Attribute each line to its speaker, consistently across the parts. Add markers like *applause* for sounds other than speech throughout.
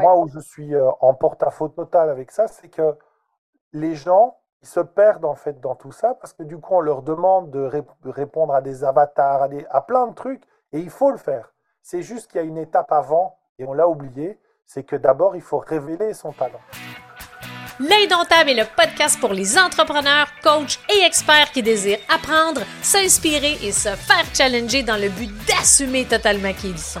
Speaker 1: moi où je suis euh, en porte-à-faux total avec ça, c'est que les gens ils se perdent en fait dans tout ça parce que du coup on leur demande de, répondre à des avatars, à, à plein de trucs et il faut le faire. C'est juste qu'il y a une étape avant et on l'a oublié, c'est que d'abord il faut révéler son talent.
Speaker 2: L'Indomptable est le podcast pour les entrepreneurs, coachs et experts qui désirent apprendre, s'inspirer et se faire challenger dans le but d'assumer totalement qui ils sont.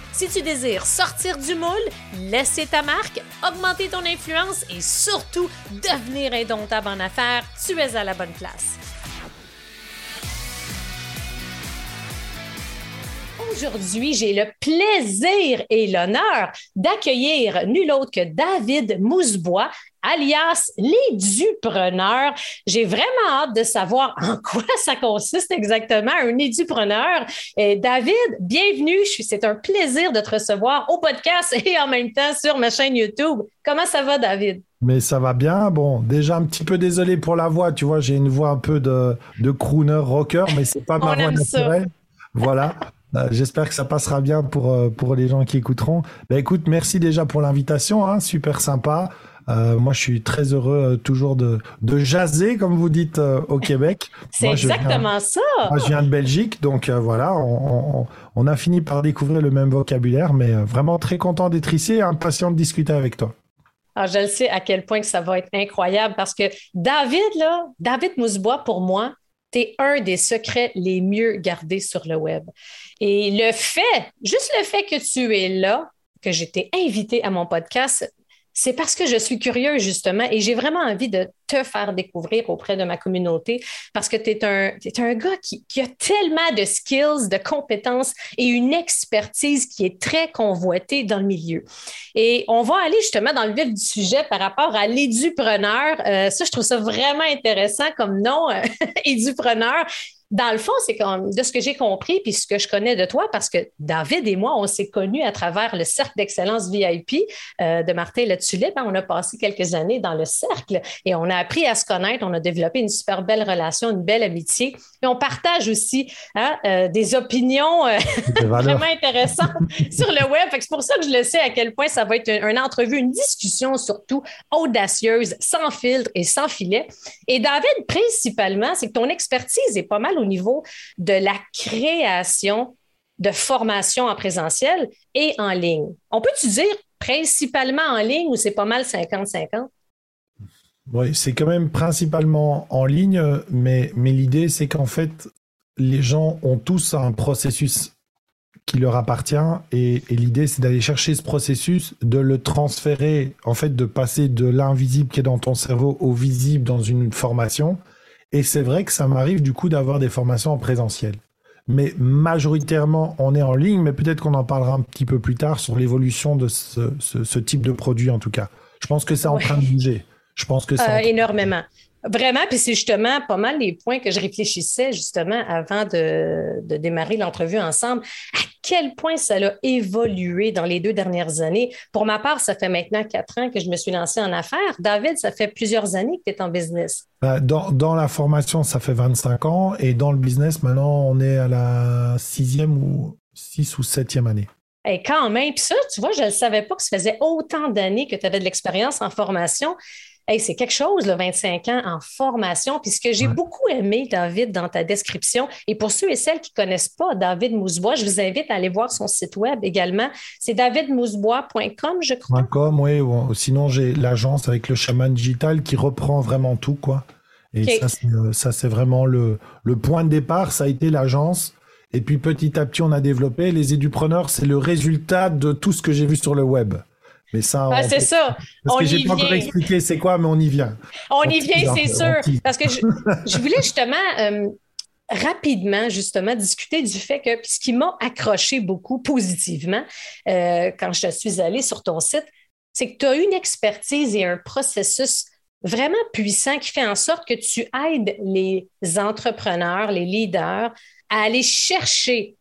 Speaker 2: Si tu désires sortir du moule, laisser ta marque, augmenter ton influence et surtout devenir indomptable en affaires, tu es à la bonne place. Aujourd'hui, j'ai le plaisir et l'honneur d'accueillir nul autre que David Mousebois, alias les dupreneurs. J'ai vraiment hâte de savoir *laughs* en quoi ça consiste exactement, un édupreneur. Et David, bienvenue. C'est un plaisir de te recevoir au podcast *laughs* et en même temps sur ma chaîne YouTube. Comment ça va, David?
Speaker 3: Mais ça va bien. Bon, déjà un petit peu désolé pour la voix. Tu vois, j'ai une voix un peu de, de crooner rocker, mais c'est pas *laughs* ma voix naturelle. Voilà. Euh, j'espère que ça passera bien pour, euh, pour les gens qui écouteront. Ben, écoute, merci déjà pour l'invitation, hein, super sympa. Euh, moi, je suis très heureux toujours de, de jaser, comme vous dites au *laughs* Québec.
Speaker 2: C'est exactement ça.
Speaker 3: Moi, je viens de Belgique, donc voilà, on, on, a fini par découvrir le même vocabulaire, mais vraiment très content d'être ici et impatient de discuter avec toi.
Speaker 2: Alors, ah, je le sais à quel point que ça va être incroyable parce que David, là, David Mousebois, pour moi, tu un des secrets les mieux gardés sur le web. Et le fait, juste le fait que tu es là, que j'étais invité à mon podcast, c'est parce que je suis curieux, justement, et j'ai vraiment envie de te faire découvrir auprès de ma communauté parce que tu es un, gars qui, qui, a tellement de skills, de compétences et une expertise qui est très convoitée dans le milieu. Et on va aller justement dans le vif du sujet par rapport à l'édupreneur. Euh, ça, je trouve ça vraiment intéressant comme nom, euh, *laughs* édupreneur dans le fond, c'est comme de ce que j'ai compris, puis ce que je connais de toi, parce que David et moi, on s'est connus à travers le cercle d'excellence VIP euh, de Martin Le Tulipe. Hein. On a passé quelques années dans le cercle et on a appris à se connaître. On a développé une super belle relation, une belle amitié. Et on partage aussi hein, euh, des opinions euh, *laughs* vraiment intéressantes *laughs* sur le web. C'est pour ça que je le sais à quel point ça va être une, une entrevue, une discussion surtout audacieuse, sans filtre et sans filet. Et David, principalement, c'est que ton expertise est pas mal au niveau de la création de formation en présentiel et en ligne. On peut-tu dire principalement en ligne ou c'est pas mal 50-50?
Speaker 3: Oui, c'est quand même principalement en ligne, mais, mais l'idée, c'est qu'en fait, les gens ont tous un processus qui leur appartient et, et l'idée, c'est d'aller chercher ce processus, de le transférer, en fait, de passer de l'invisible qui est dans ton cerveau au visible dans une formation et c'est vrai que ça m'arrive du coup d'avoir des formations en présentiel. Mais majoritairement, on est en ligne, mais peut-être qu'on en parlera un petit peu plus tard sur l'évolution de ce, type de produit en tout cas. Je pense que c'est en train de bouger. Je pense que
Speaker 2: ça. Euh, énormément. Vraiment, puis c'est justement pas mal les points que je réfléchissais justement avant de, de démarrer l'entrevue ensemble. À quel point ça a évolué dans les deux dernières années? Pour ma part, ça fait maintenant quatre ans que je me suis lancé en affaires. David, ça fait plusieurs années que tu es en business.
Speaker 3: Euh, dans, dans, la formation, ça fait 25 ans et dans le business, maintenant, on est à la sixième ou six ou septième année.
Speaker 2: Et quand même, puis ça, tu vois, je ne savais pas que ça faisait autant d'années que tu avais de l'expérience en formation c'est quelque chose, le 25 ans en formation. Puis ce que j'ai beaucoup aimé, David, dans ta description, et pour ceux et celles qui ne connaissent pas David Mousebois, je vous invite à aller voir son site web également. C'est davidmousebois.com, je crois.
Speaker 3: .com, oui. Sinon, j'ai l'agence avec le chaman digital qui reprend vraiment tout, quoi. Et euh, ça, c'est vraiment le, le point de départ. Ça a été l'agence. Et puis petit à petit, on a développé. Les édupreneurs, c'est le résultat de tout ce que j'ai vu sur le web.
Speaker 2: Mais ça, ah, c'est ça.
Speaker 3: Parce que j'ai pas encore expliqué c'est quoi, mais on y vient.
Speaker 2: On, y vient, c'est sûr. Parce que je, voulais justement euh, rapidement, justement, discuter du fait que ce qui m'a accroché beaucoup positivement euh, quand je suis allée sur ton site, c'est que tu as une expertise et un processus vraiment puissant qui fait en sorte que tu aides les entrepreneurs, les leaders à aller chercher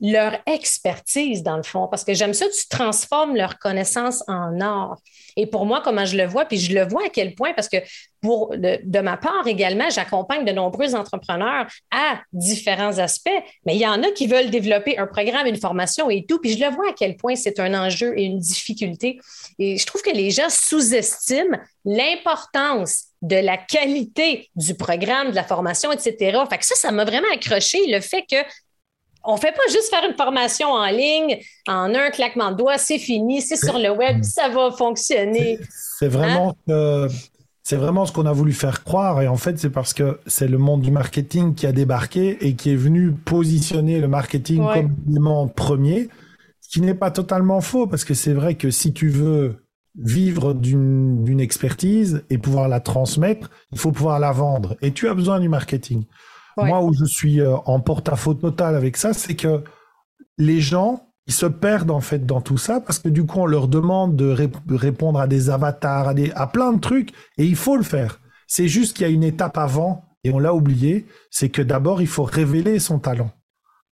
Speaker 2: leur expertise dans le fond, parce que j'aime ça, tu transformes leur connaissance en or. Et pour moi, comment je le vois, puis je le vois à quel point, parce que pour de, ma part également, j'accompagne de nombreux entrepreneurs à différents aspects, mais il y en a qui veulent développer un programme, une formation et tout, puis je le vois à quel point c'est un enjeu et une difficulté. Et je trouve que les gens sous-estiment l'importance de la qualité du programme, de la formation, etc. Fait ça, ça m'a vraiment accroché le fait que on fait pas juste faire une formation en ligne, en un claquement de doigts, c'est fini, c'est sur le web, ça va fonctionner.
Speaker 3: C'est vraiment, hein? c'est vraiment ce qu'on a voulu faire croire. Et en fait, c'est parce que c'est le monde du marketing qui a débarqué et qui est venu positionner le marketing comme élément premier, ce qui n'est pas totalement faux, parce que c'est vrai que si tu veux vivre d'une expertise et pouvoir la transmettre, il faut pouvoir la vendre. Et tu as besoin du marketing. Moi, où je suis euh, en porte-à-faux total avec ça, c'est que les gens, ils se perdent en fait dans tout ça parce que du coup, on leur demande de, répondre à des avatars, à, des, à plein de trucs, et il faut le faire. C'est juste qu'il y a une étape avant, et on l'a oublié, c'est que d'abord, il faut révéler son talent.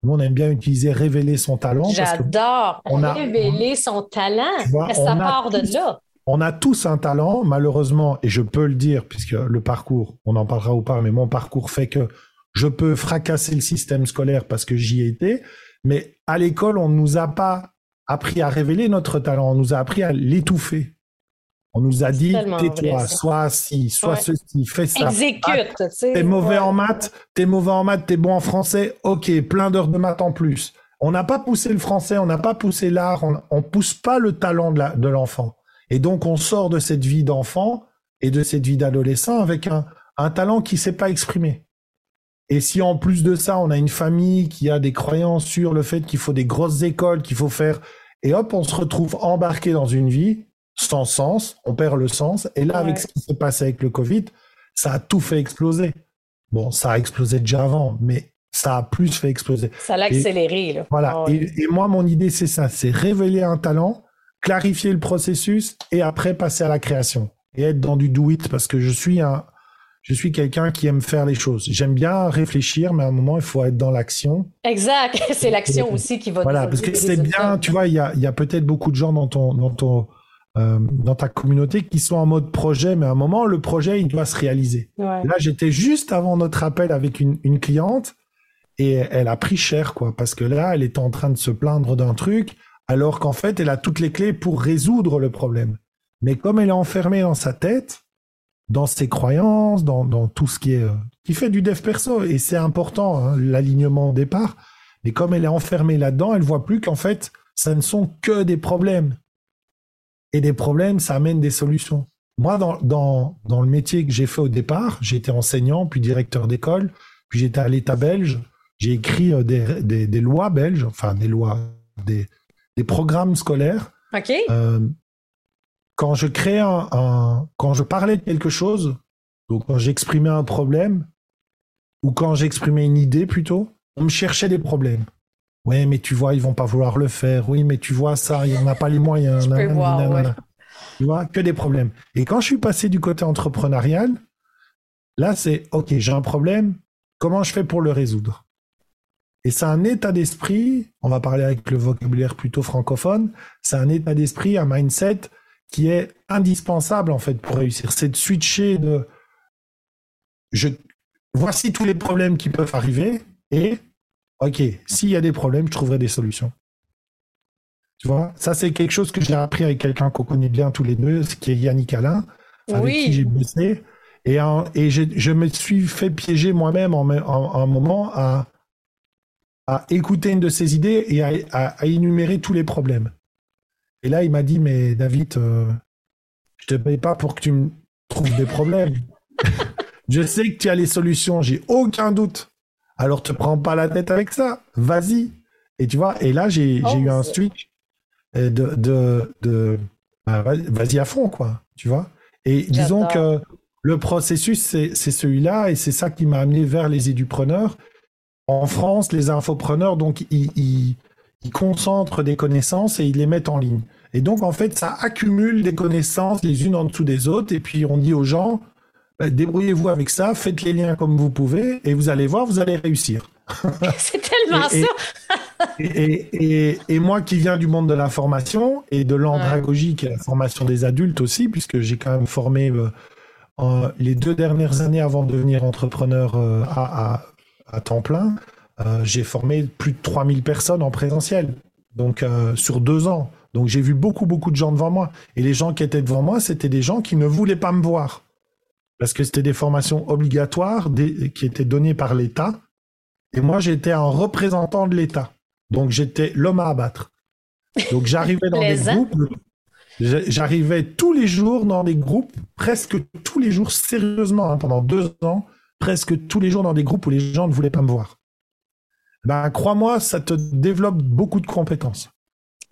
Speaker 3: Nous, on aime bien utiliser révéler son talent.
Speaker 2: J'adore révéler son talent. ça part de là.
Speaker 3: On a tous un talent, malheureusement, et je peux le dire, puisque le parcours, on en parlera ou pas, mais mon parcours fait que je peux fracasser le système scolaire parce que j'y ai été, mais à l'école, on ne nous a pas appris à révéler notre talent, on nous a appris à l'étouffer. On nous a dit, tais-toi, sois assis, sois ceci, fais ça.
Speaker 2: Exécute. Ah,
Speaker 3: t'es mauvais en maths, t'es mauvais en maths, t'es bon en français, ok, plein d'heures de maths en plus. On n'a pas poussé le français, on n'a pas poussé l'art, on, ne pousse pas le talent de l'enfant. et donc, on sort de cette vie d'enfant et de cette vie d'adolescent avec un, un talent qui ne s'est pas exprimé. Et si en plus de ça, on a une famille qui a des croyances sur le fait qu'il faut des grosses écoles, qu'il faut faire, et hop, on se retrouve embarqué dans une vie sans sens, on perd le sens. Et là, avec ce qui s'est passé avec le Covid, ça a tout fait exploser. Bon, ça a explosé déjà avant, mais ça a plus fait exploser.
Speaker 2: Ça l'a accéléré.
Speaker 3: Voilà. et, et, moi, mon idée, c'est ça, c'est révéler un talent, clarifier le processus et après passer à la création et être dans du do it parce que je suis un, je suis quelqu'un qui aime faire les choses. J'aime bien réfléchir, mais à un moment, il faut être dans l'action.
Speaker 2: Exact, *laughs* c'est l'action aussi qui va.
Speaker 3: Voilà, parce que c'est bien, tu vois, il y a, y a peut-être beaucoup de gens dans ton, dans ton, euh, dans ta communauté qui sont en mode projet, mais à un moment, le projet, il doit se réaliser. Là, j'étais juste avant notre appel avec une, une cliente et elle a pris cher, quoi, parce que là, elle était en train de se plaindre d'un truc, alors qu'en fait, elle a toutes les clés pour résoudre le problème. Mais comme elle est enfermée dans sa tête, dans ses croyances, dans, dans, tout ce qui est euh, qui fait du dev perso et c'est important hein, l'alignement au départ. Mais comme elle est enfermée là-dedans, elle voit plus qu'en fait, ça ne sont que des problèmes. Et des problèmes, ça amène des solutions. Moi, dans, dans, dans le métier que j'ai fait au départ, j'étais enseignant, puis directeur d'école, puis j'étais à l'État belge. J'ai écrit euh, des, des, des, lois belges, enfin des lois, des, des programmes scolaires.
Speaker 2: OK.
Speaker 3: Euh, quand je un, quand je parlais de quelque chose, donc quand j'exprimais un problème, ou quand j'exprimais une idée plutôt, on me cherchait des problèmes. Oui, mais tu vois, ils vont pas vouloir le faire. Oui, mais tu vois ça, il n'y en a pas les moyens. *laughs* Tu vois, que des problèmes. Et quand je suis passé du côté entrepreneurial, là, c'est OK, j'ai un problème. Comment je fais pour le résoudre? Et c'est un état d'esprit, on va parler avec le vocabulaire plutôt francophone, c'est un état d'esprit, un mindset qui est indispensable en fait pour réussir. C'est de switcher de je voici tous les problèmes qui peuvent arriver et ok, s'il y a des problèmes, je trouverai des solutions. Tu vois, ça c'est quelque chose que j'ai appris avec quelqu'un qu'on connaît bien tous les deux, qui est Yannick Alain, avec qui j'ai bossé. Et, et je me suis fait piéger moi-même en, un moment à, à écouter une de ses idées et à énumérer tous les problèmes. Et là, il m'a dit, mais David, euh, je te paye pas pour que tu me trouves des problèmes. *laughs* je sais que tu as les solutions, j'ai aucun doute. Alors, te prends pas la tête avec ça. Vas-y. Et tu vois, et là, j'ai eu un switch de, de, de bah, vas-y à fond, quoi. Tu vois. Et disons que le processus, c'est celui-là, et c'est ça qui m'a amené vers les édupreneurs. En France, les infopreneurs, donc, ils, ils concentrent des connaissances et ils les mettent en ligne. Et donc, en fait, ça accumule des connaissances les unes en dessous des autres. Et puis, on dit aux gens, bah, débrouillez-vous avec ça, faites les liens comme vous pouvez, et vous allez voir, vous allez réussir. *laughs*
Speaker 2: C'est tellement ça.
Speaker 3: et, et, moi qui viens du monde de l'information et de l'andragogie, qui est la formation des adultes aussi, puisque j'ai quand même formé euh, les deux dernières années avant de devenir entrepreneur euh, à, à, temps plein, j'ai formé plus de 3000 personnes en présentiel, donc sur deux ans. Donc j'ai vu beaucoup, beaucoup de gens devant moi. Et les gens qui étaient devant moi, c'était des gens qui ne voulaient pas me voir. Parce que c'était des formations obligatoires qui étaient données par l'État. Et moi, j'étais un représentant de l'État. Donc j'étais l'homme à abattre. Donc j'arrivais dans des groupes. J'arrivais tous les jours dans des groupes, presque tous les jours, sérieusement, hein, pendant deux ans, presque tous les jours dans des groupes où les gens ne voulaient pas me voir. Ben, crois-moi, ça te développe beaucoup de compétences.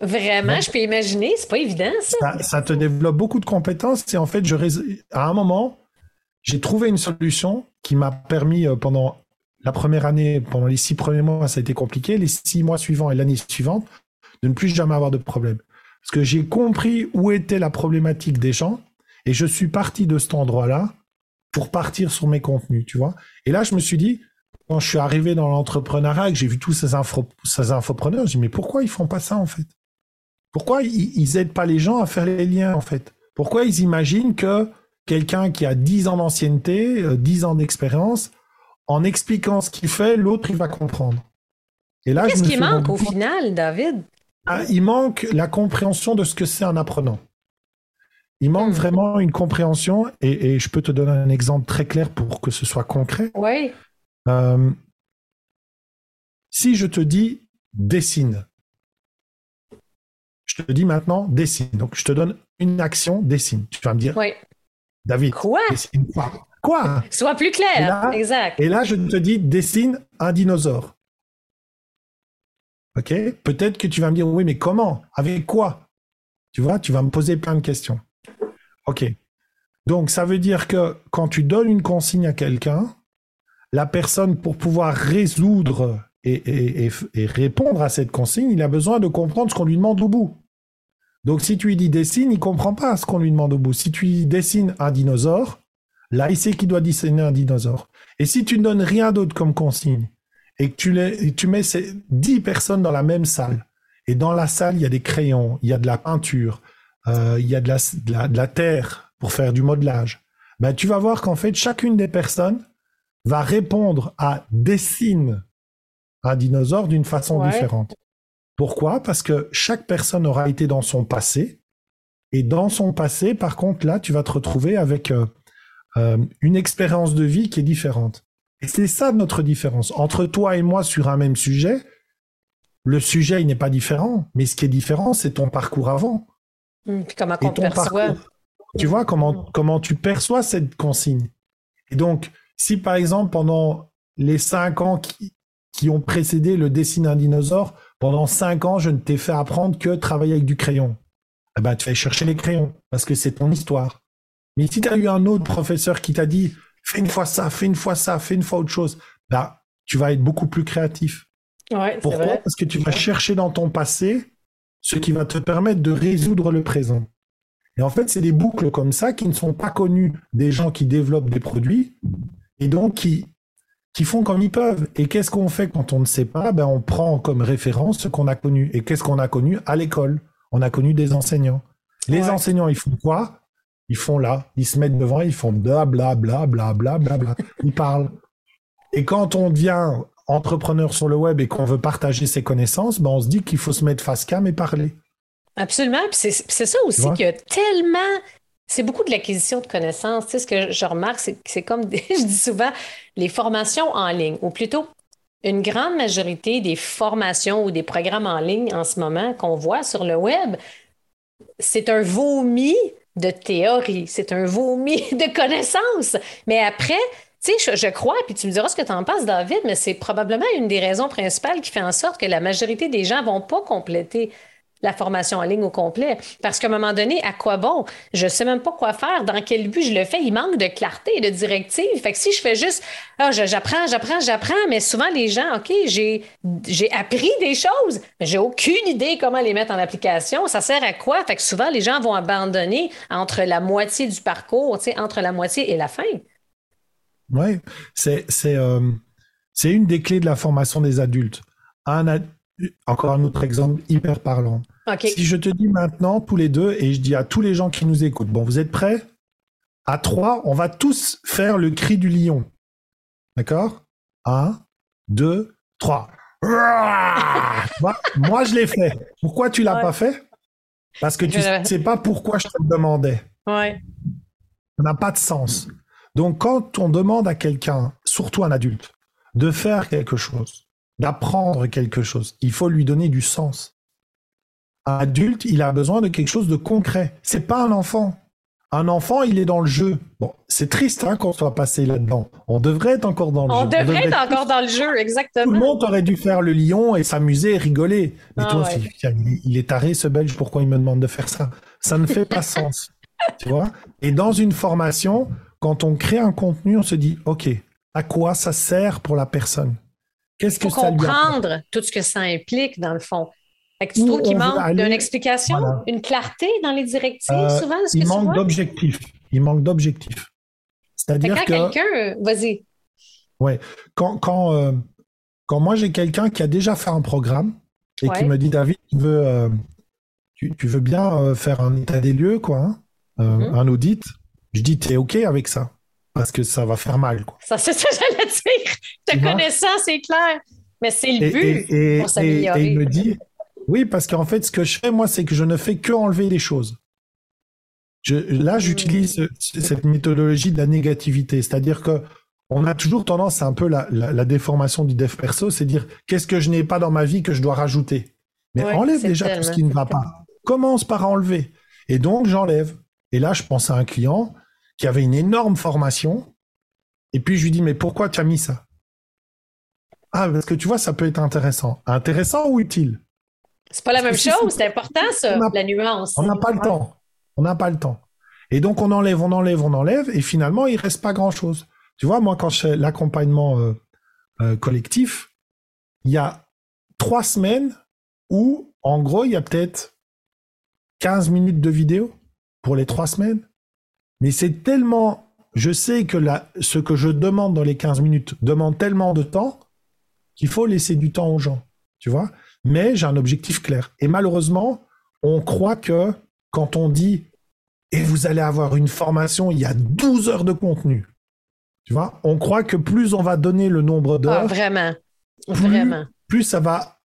Speaker 2: Vraiment, je peux imaginer, c'est pas évident ça.
Speaker 3: ça. te développe beaucoup de compétences et en fait, je à un moment, j'ai trouvé une solution qui m'a permis euh, pendant la première année, pendant les six premiers mois, ça a été compliqué, les six mois suivants et l'année suivante, de ne plus jamais avoir de problème. Parce que j'ai compris où était la problématique des gens et je suis parti de cet endroit-là pour partir sur mes contenus, tu vois. Et là, je me suis dit, quand je suis arrivé dans l'entrepreneuriat et que j'ai vu tous ces, info, ces infopreneurs, je dit, mais pourquoi ils font pas ça en fait? Pourquoi ils, n'aident pas les gens à faire les liens, en fait? Pourquoi ils imaginent que quelqu'un qui a 10 ans d'ancienneté, 10 euh, ans d'expérience, en expliquant ce qu'il fait, l'autre, il va comprendre?
Speaker 2: Et là, Qu'est-ce qui manque au final, David?
Speaker 3: Ah, Il manque la compréhension de ce que c'est un apprenant. Il manque hmm. vraiment une compréhension, et, je peux te donner un exemple très clair pour que ce soit concret.
Speaker 2: Oui.
Speaker 3: Euh, si je te dis dessine, je te dis maintenant, dessine. Donc, je te donne une action, dessine. Tu vas me dire,
Speaker 2: oui.
Speaker 3: David,
Speaker 2: quoi?
Speaker 3: dessine quoi? Quoi?
Speaker 2: Sois plus clair, exact.
Speaker 3: Et là, je te dis, dessine un dinosaure. Ok? Peut-être que tu vas me dire, oui, mais comment? Avec quoi? Tu vois, tu vas me poser plein de questions. Ok. Donc, ça veut dire que quand tu donnes une consigne à quelqu'un, la personne, pour pouvoir résoudre et, répondre à cette consigne, il a besoin de comprendre ce qu'on lui demande au bout. Donc si tu lui dis dessine, il comprend pas ce qu'on lui demande au bout. Si tu lui dessines un dinosaure, là il sait qu'il doit dessiner un dinosaure. Et si tu ne donnes rien d'autre comme consigne et que tu, tu mets ces 10 personnes dans la même salle, et dans la salle il y a des crayons, il y a de la peinture, euh, il y a de la, de, la, terre pour faire du modelage, ben, tu vas voir qu'en fait chacune des personnes va répondre à dessine un dinosaure d'une façon différente. Pourquoi? Parce que chaque personne aura été dans son passé. Et dans son passé, par contre, là, tu vas te retrouver avec euh, euh, une expérience de vie qui est différente. Et c'est ça notre différence. Entre toi et moi sur un même sujet, le sujet, il n'est pas différent. Mais ce qui est différent, c'est ton parcours avant.
Speaker 2: Mmh, comment on perçoit.
Speaker 3: Tu vois comment, comment tu perçois cette consigne. Et donc, si par exemple, pendant les cinq ans qui, qui ont précédé le dessin d'un dinosaure, pendant cinq ans, je ne t'ai fait apprendre que travailler avec du crayon. Eh ben, tu vas chercher les crayons parce que c'est ton histoire. Mais si tu as eu un autre professeur qui t'a dit fais une fois ça, fais une fois ça, fais une fois autre chose, bah, tu vas être beaucoup plus créatif. Pourquoi? Parce que tu vas chercher dans ton passé ce qui va te permettre de résoudre le présent. Et en fait, c'est des boucles comme ça qui ne sont pas connues des gens qui développent des produits et donc qui qui font comme ils peuvent. Et qu'est-ce qu'on fait quand on ne sait pas? Ben, On prend comme référence ce qu'on a connu. Et qu'est-ce qu'on a connu? À l'école On a connu des enseignants. Les enseignants, ils font quoi? Ils font là, ils se mettent devant, ils font bla bla bla bla bla bla bla. Ils parlent. Et quand on devient entrepreneur sur le web et qu'on veut partager ses connaissances, ben on se dit qu'il faut se mettre face cam et parler.
Speaker 2: Absolument. C'est ça aussi qu'il y a tellement c'est beaucoup de l'acquisition de connaissances. Ce que je remarque, c'est comme, *laughs* je dis souvent, les formations en ligne, ou plutôt une grande majorité des formations ou des programmes en ligne en ce moment qu'on voit sur le web, c'est un vomi de théorie, c'est un vomi *laughs* de connaissances. Mais après, tu sais, je, je, crois, puis tu me diras ce que tu en penses, David, mais c'est probablement une des raisons principales qui fait en sorte que la majorité des gens ne vont pas compléter la formation en ligne au complet. Parce qu'à un moment donné, à quoi bon? Je ne sais même pas quoi faire, dans quel but je le fais. Il manque de clarté et de directive. Fait que si je fais juste, ah, j'apprends, j'apprends, j'apprends, mais souvent les gens, OK, j'ai, appris des choses, mais j'ai aucune idée comment les mettre en application. Ça sert à quoi? Fait que souvent, les gens vont abandonner entre la moitié du parcours, entre la moitié et la fin.
Speaker 3: Oui, euh, c'est une des clés de la formation des adultes. Encore un autre exemple hyper parlant. Si je te dis maintenant, tous les deux, et je dis à tous les gens qui nous écoutent, bon, vous êtes prêts? À trois, on va tous faire le cri du lion. D'accord? Un, deux, trois. *laughs* moi, je l'ai fait. Pourquoi tu l'as pas fait? Parce que tu ne sais pas pourquoi je te le demandais.
Speaker 2: Ouais.
Speaker 3: Ça n'a pas de sens. Donc, quand on demande à quelqu'un, surtout un adulte, de faire quelque chose, d'apprendre quelque chose. Il faut lui donner du sens. Un adulte, il a besoin de quelque chose de concret. C'est pas un enfant. Un enfant, il est dans le jeu. Bon, c'est triste hein, qu'on soit passé là-dedans. On devrait être encore dans le
Speaker 2: jeu.
Speaker 3: On
Speaker 2: devrait être encore dans le jeu, exactement. Tout
Speaker 3: le monde aurait dû faire le lion et s'amuser et rigoler. Mais ah toi, il est taré ce belge, pourquoi il me demande de faire ça? Ça ne fait pas *laughs* sens. Tu vois? Et dans une formation, quand on crée un contenu, on se dit, OK, à quoi ça sert pour la personne?
Speaker 2: Qu'est-ce que ça comprendre tout ce que ça implique, dans le fond. Tu trouves qu'il manque d'une explication, une clarté dans les directives, euh, souvent?
Speaker 3: il, manque d'objectifs. Il manque d'objectifs. C'est-à-dire
Speaker 2: que... quelqu'un... Vas-y.
Speaker 3: Ouais. Quand, quand, euh, quand moi, j'ai quelqu'un qui a déjà fait un programme et qui me dit, David, tu veux, euh, tu, veux bien faire un état des lieux, quoi, hein, mm-hmm. un audit, je dis, tu es OK avec ça parce que ça va faire mal. Quoi.
Speaker 2: Ça, c'est ça que j'allais dire. Te connaissant, c'est clair. Mais c'est le but
Speaker 3: et, pour s'améliorer. Et, il me dit, oui, parce qu'en fait, ce que je fais, moi, c'est que je ne fais que enlever les choses. Je, là, j'utilise hmm. cette méthodologie de la négativité. C'est-à-dire que on a toujours tendance, à un peu la, la, déformation du dev perso, c'est dire qu'est-ce que je n'ai pas dans ma vie que je dois rajouter? Mais enlève déjà tout ce qui ne va pas. Commence par enlever. Et donc, j'enlève. Et là, je pense à un client qui avait une énorme formation. Et puis je lui dis, mais pourquoi tu as mis ça? Ah, parce que tu vois, ça peut être intéressant. Intéressant ou utile?
Speaker 2: C'est pas la même chose, c'est important ça, la nuance.
Speaker 3: On n'a pas le temps. On n'a pas le temps. Et donc on enlève, on enlève, on enlève, et finalement il reste pas grand chose. Tu vois, moi quand je fais l'accompagnement euh, euh, collectif, il y a trois semaines où, en gros, il y a peut-être 15 minutes de vidéo pour les trois semaines. Mais c'est tellement, je sais que ce que je demande dans les 15 minutes demande tellement de temps qu'il faut laisser du temps aux gens, tu vois. Mais j'ai un objectif clair. Et malheureusement, on croit que quand on dit et vous allez avoir une formation, il y a 12 heures de contenu. Tu vois, on croit que plus on va donner le nombre d'heures,
Speaker 2: ah, vraiment, vraiment,
Speaker 3: plus ça va,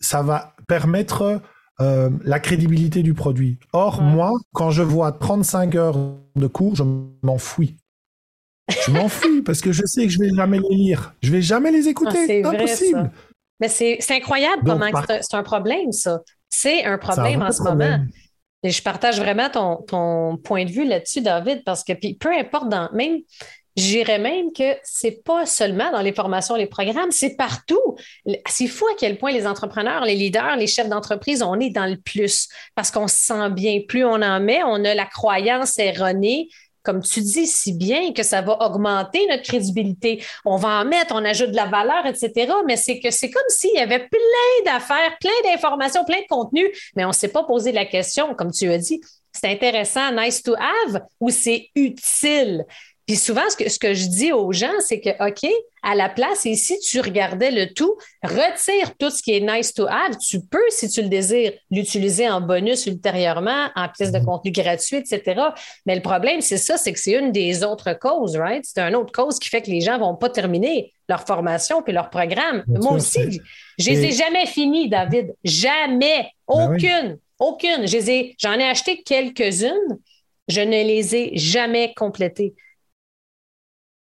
Speaker 3: ça va permettre euh, la crédibilité du produit. Or, moi, quand je vois 35 heures de cours, je m'en fouis. Je m'en *laughs* fous parce que je sais que je vais jamais les lire. Je vais jamais les écouter. Ah, c'est impossible.
Speaker 2: Mais c'est incroyable comment c'est un problème, ça. C'est un problème en ce moment. Et je partage vraiment ton, ton point de vue là-dessus, David, parce que puis, peu importe, dans, même J'irais même que c'est pas seulement dans les formations, les programmes, c'est partout. C'est fou à quel point les entrepreneurs, les leaders, les chefs d'entreprise, on est dans le plus parce qu'on se sent bien. Plus on en met, on a la croyance erronée comme tu dis si bien, que ça va augmenter notre crédibilité. On va en mettre, on ajoute de la valeur, etc. Mais c'est que c'est comme s'il y avait plein d'affaires, plein d'informations, plein de contenus, mais on ne s'est pas posé la question, comme tu as dit, c'est intéressant, nice to have, ou c'est utile? Puis souvent, ce que, ce que je dis aux gens, c'est que, OK, à la place, et si tu regardais le tout, retire tout ce qui est nice to have. Tu peux, si tu le désires, l'utiliser en bonus ultérieurement, en pièce de mhm. contenu gratuit, etc. Mais le problème, c'est ça, c'est que c'est une des autres causes, right? C'est une autre cause qui fait que les gens vont pas terminer leur formation puis leur programme. Moi aussi, je les ai jamais finis, David. Jamais. Ben Aucune. Aucune. J'en ai, ai acheté quelques-unes. Je ne les ai jamais complétées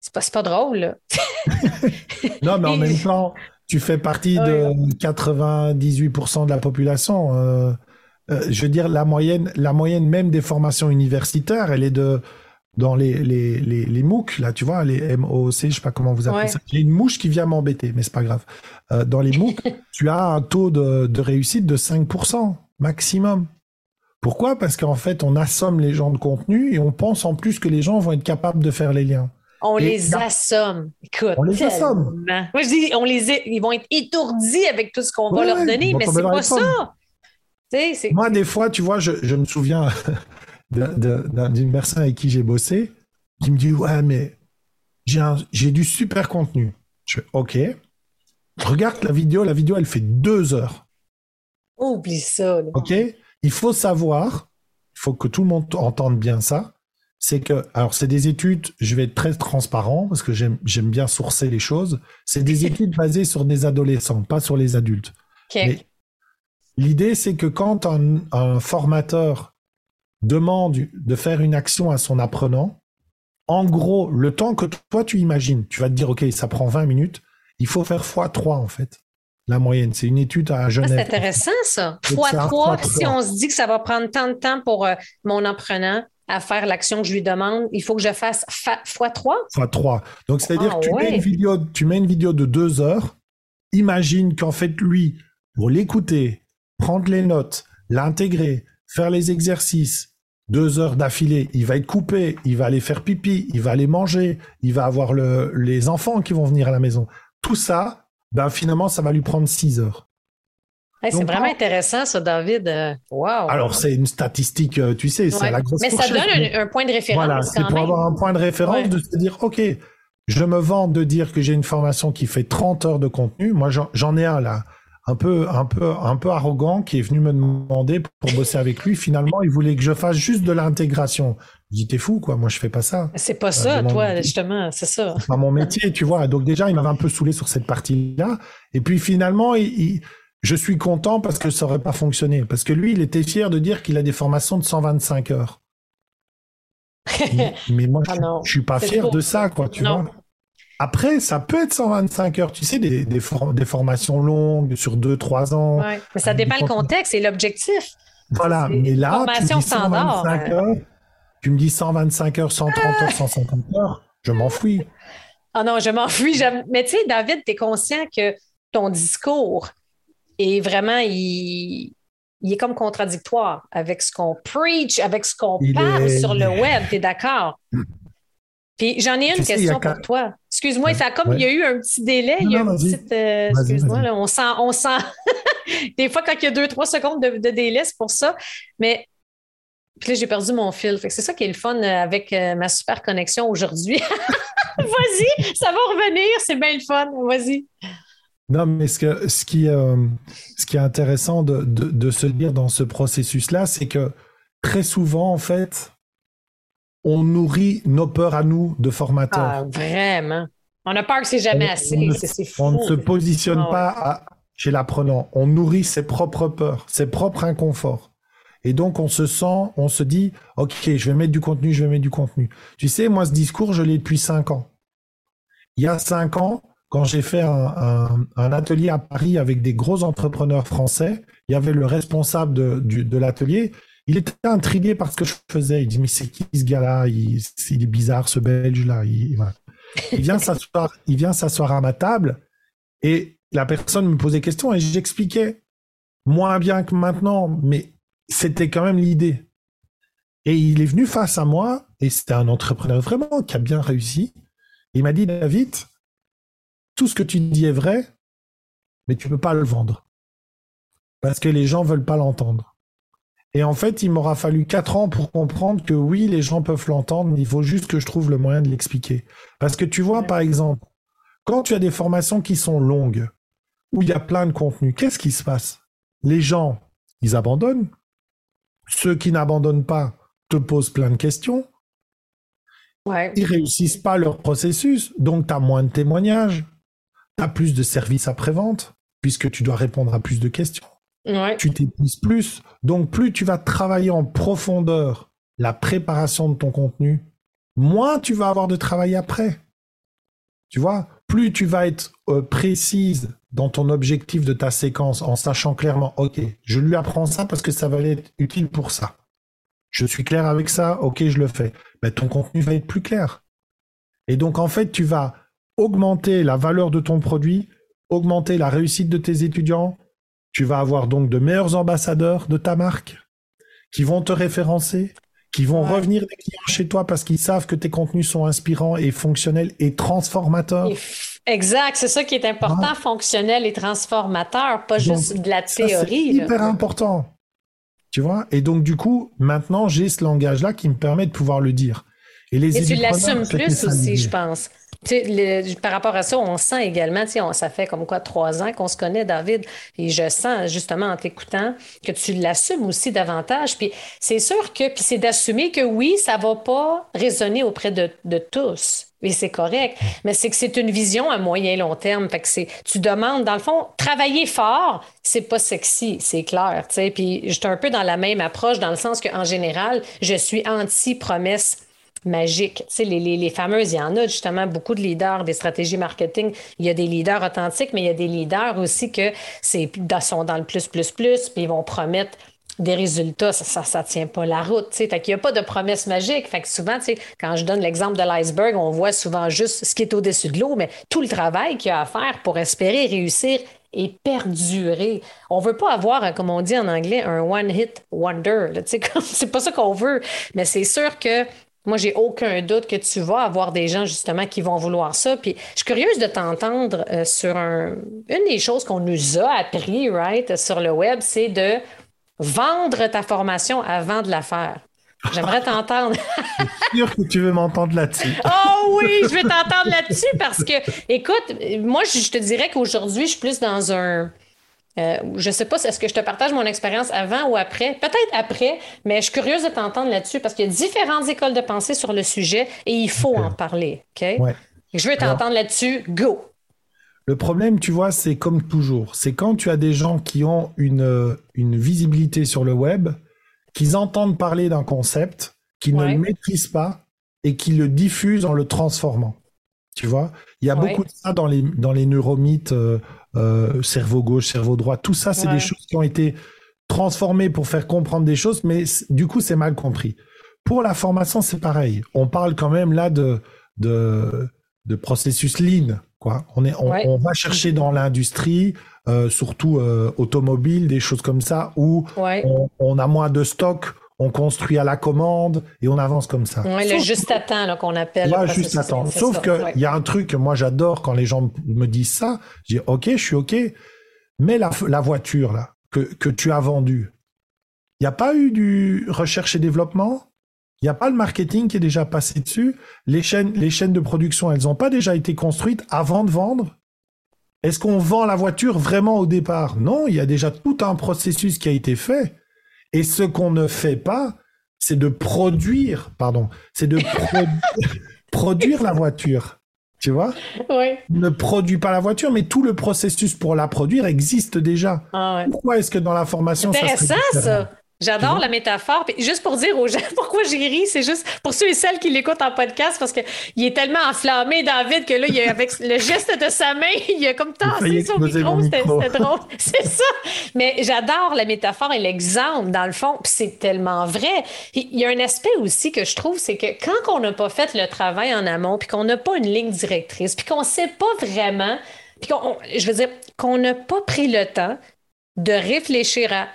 Speaker 2: c'est pas, pas drôle. *laughs*
Speaker 3: non, mais en même temps, tu fais partie de 98% de la population. Euh, euh, je veux dire, la moyenne, la moyenne même des formations universitaires, elle est de dans les, les, les, les MOOC, là, tu vois, les MOOC, je sais pas comment vous appelez ça. J'ai une mouche qui vient m'embêter, mais c'est pas grave. Euh, dans les MOOC, *laughs* tu as un taux de, de réussite de 5%. maximum. Pourquoi? Parce qu'en fait, on assomme les gens de contenu et on pense en plus que les gens vont être capables de faire les liens.
Speaker 2: On les assomme. Écoute,
Speaker 3: on les assomme.
Speaker 2: Moi, je dis, on les, ils vont être étourdis avec tout ce qu'on va leur donner, mais c'est pas ça.
Speaker 3: Moi, des fois, tu vois, je, je me souviens *laughs* d'une personne avec qui j'ai bossé qui me dit Ouais, mais j'ai du super contenu. Je fais OK. Regarde la vidéo, la vidéo, elle fait deux heures.
Speaker 2: Oublie ça.
Speaker 3: OK? Il faut savoir, il faut que tout le monde entende bien ça. C'est que, alors, c'est des études, je vais être très transparent parce que j'aime bien sourcer les choses. C'est des *laughs* études basées sur des adolescents, pas sur les adultes. L'idée, c'est que quand un, formateur demande de faire une action à son apprenant, en gros, le temps que toi tu imagines, tu vas te dire, OK, ça prend 20 minutes, il faut faire x3 en fait. La moyenne, c'est une étude à Genève.
Speaker 2: c'est intéressant ça. x3, si on se dit que ça va prendre tant de temps pour euh, mon apprenant à faire l'action que je lui demande, il faut que je fasse x3?
Speaker 3: x3. Donc, c'est-à-dire que tu, mets une vidéo, tu mets une vidéo de deux heures. Imagine qu'en fait, lui, pour l'écouter, prendre les notes, l'intégrer, faire les exercices, deux heures d'affilée, il va être coupé, il va aller faire pipi, il va aller manger, il va avoir le, les enfants qui vont venir à la maison. Tout ça, ben finalement, ça va lui prendre six heures.
Speaker 2: C'est vraiment intéressant, ça, David. Euh, wow.
Speaker 3: Alors, c'est une statistique, euh, tu sais, c'est la grosse
Speaker 2: Mais ça donne un, point de référence.
Speaker 3: Voilà, c'est pour avoir un point de référence de se dire, OK, je me vante de dire que j'ai une formation qui fait 30 heures de contenu. Moi, j'en ai un là un peu, un peu, un peu arrogant qui est venu me demander pour bosser avec lui. Finalement, il voulait que je fasse juste de l'intégration. Je dis, t'es fou, quoi. Moi, je fais pas ça.
Speaker 2: C'est pas ça, toi, justement. C'est ça.
Speaker 3: C'est pas mon métier, tu vois. Donc, déjà, il m'avait un peu saoulé sur cette partie-là. Et puis, finalement, je suis content parce que ça aurait pas fonctionné. Parce que lui, il était fier de dire qu'il a des formations de 125 heures. *laughs* mais, moi, je, ah suis pas fier de ça, quoi, tu vois. Après, ça peut être 125 heures, tu sais, des, des, formations longues sur 2-3 ans.
Speaker 2: Ouais, mais ça dépend le contexte et l'objectif.
Speaker 3: Voilà, mais là, tu me, dis 125 heures, tu me dis 125 heures, 130 heures, 150 heures, je m'enfuis.
Speaker 2: Ah non, je m'enfuis. Mais tu sais, David, tu es conscient que ton discours est vraiment, il, il est comme contradictoire avec ce qu'on preach, avec ce qu'on parle sur le web, tu es d'accord? *clears throat* Puis j'en ai une question pour toi. Excuse-moi, ça comme il y a eu un petit délai, il y a une petite. Euh, excuse-moi, on sent, on sent. *laughs* Des fois, quand il y a deux, trois secondes de, délai, c'est pour ça. Mais puis là, j'ai perdu mon fil. c'est ça qui est le fun euh, avec euh, ma super connexion aujourd'hui. *laughs* Vas-y, ça va revenir, c'est bien le fun. Vas-y.
Speaker 3: Non, mais ce, que, ce, qui, ce qui est intéressant de, de, de se dire dans ce processus-là, c'est que très souvent, en fait, on nourrit nos peurs à nous de formateurs. Ah,
Speaker 2: vraiment. On a peur que c'est jamais assez.
Speaker 3: On, ne se positionne ah pas chez l'apprenant. On nourrit ses propres peurs, ses propres inconforts. Et donc, on se sent, on se dit, OK, je vais mettre du contenu, je vais mettre du contenu. Tu sais, moi, ce discours, je l'ai depuis cinq ans. Il y a cinq ans, quand j'ai fait un, atelier à Paris avec des gros entrepreneurs français, il y avait le responsable de l'atelier il était intrigué par ce que je faisais. Il dit, mais c'est qui ce gars-là? Il, est bizarre, ce Belge-là. Il, vient *laughs* s'asseoir, il vient s'asseoir à ma table et la personne me posait question et j'expliquais moins bien que maintenant, mais c'était quand même l'idée. Et il est venu face à moi et c'était un entrepreneur vraiment qui a bien réussi. Il m'a dit, David, tout ce que tu dis est vrai, mais tu peux pas le vendre. Parce que les gens veulent pas l'entendre. Et en fait, il m'aura fallu quatre ans pour comprendre que oui, les gens peuvent l'entendre, mais il faut juste que je trouve le moyen de l'expliquer. Parce que tu vois, par exemple, quand tu as des formations qui sont longues, où il y a plein de contenu, qu'est-ce qui se passe? Les gens, ils abandonnent. Ceux qui n'abandonnent pas te posent plein de questions.
Speaker 2: Ouais.
Speaker 3: Ils réussissent pas leur processus, donc tu as moins de témoignages, tu as plus de services après-vente, puisque tu dois répondre à plus de questions. Tu t'épuises plus. Donc, plus tu vas travailler en profondeur la préparation de ton contenu, moins tu vas avoir de travail après. Tu vois, plus tu vas être euh, précise dans ton objectif de ta séquence en sachant clairement, OK, je lui apprends ça parce que ça va être utile pour ça. Je suis clair avec ça, OK, je le fais. Ben, ton contenu va être plus clair. Et donc, en fait, tu vas augmenter la valeur de ton produit, augmenter la réussite de tes étudiants, Tu vas avoir donc de meilleurs ambassadeurs de ta marque qui vont te référencer, qui vont revenir des clients chez toi parce qu'ils savent que tes contenus sont inspirants et fonctionnels et transformateurs.
Speaker 2: Exact, c'est ça qui est important, fonctionnel et transformateur, pas juste de la théorie.
Speaker 3: C'est hyper important. Tu vois? Et donc, du coup, maintenant, j'ai ce langage-là qui me permet de pouvoir le dire.
Speaker 2: Et, les et tu l'assumes plus aussi, je pense par rapport à ça, on sent également, on, ça fait comme quoi trois ans qu'on se connaît, David, et je sens justement en t'écoutant que tu l'assumes aussi davantage. Puis c'est sûr que, puis c'est d'assumer que oui, ça va pas résonner auprès de, tous. Et c'est correct. Mais c'est que c'est une vision à moyen long terme. Fait que c'est, tu demandes, dans le fond, travailler fort, c'est pas sexy, c'est clair. sais. Puis j'étais un peu dans la même approche, dans le sens qu'en général, je suis anti-promesse magique. Tu sais, les, les, fameuses, il y en a justement beaucoup de leaders des stratégies marketing. Il y a des leaders authentiques, mais il y a des leaders aussi que c'est sont dans le plus, plus, plus, puis ils vont promettre des résultats, ça, ça, tient pas la route. Fait n'y a pas de promesse magique. Fait que souvent, quand je donne l'exemple de l'iceberg, on voit souvent juste ce qui est au-dessus de l'eau, mais tout le travail qu'il y a à faire pour espérer réussir et perdurer. On veut pas avoir, comme on dit en anglais, un one-hit wonder. *laughs* C'est pas ça qu'on veut. Mais c'est sûr que moi, j'ai aucun doute que tu vas avoir des gens justement qui vont vouloir ça. Puis je suis curieuse de t'entendre euh, sur un... une des choses qu'on nous a appris, right, sur le web, c'est de vendre ta formation avant de la faire. J'aimerais t'entendre. *laughs*
Speaker 3: Je sûr que tu veux m'entendre là-dessus. *laughs*
Speaker 2: oh oui, je vais t'entendre là-dessus parce que, écoute, moi, je te dirais qu'aujourd'hui, je suis plus dans un euh, je ne sais pas, est-ce que je te partage mon expérience avant ou après? Peut-être après, mais je suis curieuse de t'entendre là-dessus parce qu'il y a différentes écoles de pensée sur le sujet et il faut en parler. OK? Je veux t'entendre là-dessus. Go!
Speaker 3: Le problème, tu vois, c'est comme toujours. C'est quand tu as des gens qui ont une, une visibilité sur le web, qu'ils entendent parler d'un concept, qu'ils ne le maîtrisent pas et qui le diffusent en le transformant. Tu vois, il y a beaucoup de ça dans les, dans les neuromythes. Euh, euh, cerveau gauche, cerveau droit, tout ça, c'est des choses qui ont été transformées pour faire comprendre des choses, mais du coup, c'est mal compris. Pour la formation, c'est pareil. On parle quand même là de, de, de processus lean. Quoi. On, est, on, va chercher dans l'industrie, euh, surtout euh, automobile, des choses comme ça, où on, a moins de stock, on construit à la commande et on avance comme ça.
Speaker 2: Oui, le juste à temps qu'on appelle.
Speaker 3: Ouais, juste à temps. Sauf qu'il y a un truc que moi j'adore quand les gens me disent ça. Je dis OK, je suis OK, mais la, la voiture là que, que tu as vendue, il n'y a pas eu du recherche et développement? Il n'y a pas le marketing qui est déjà passé dessus? Les chaînes, les chaînes de production, elles n'ont pas déjà été construites avant de vendre? Est-ce qu'on vend la voiture vraiment au départ? Non, il y a déjà tout un processus qui a été fait. Et ce qu'on ne fait pas, c'est de produire, pardon, c'est de *laughs* produire la voiture. Tu vois?
Speaker 2: Oui.
Speaker 3: Ne produit pas la voiture, mais tout le processus pour la produire existe déjà. Ah Pourquoi est-ce que dans la formation,
Speaker 2: ça
Speaker 3: serait
Speaker 2: ça J'adore la métaphore. Puis juste pour dire aux gens *laughs* pourquoi j'ai ri, c'est juste pour ceux et celles qui l'écoutent en podcast parce qu'il est tellement enflammé, David, que là, il a, avec le geste de sa main, *laughs* il a comme tassé son micro. C'était drôle. *laughs* C'est ça. Mais j'adore la métaphore et l'exemple, dans le fond. Puis c'est tellement vrai. Il y a un aspect aussi que je trouve, c'est que quand on n'a pas fait le travail en amont, puis qu'on n'a pas une ligne directrice, puis qu'on ne sait pas vraiment, puis qu'on, je veux dire, qu'on n'a pas pris le temps de réfléchir à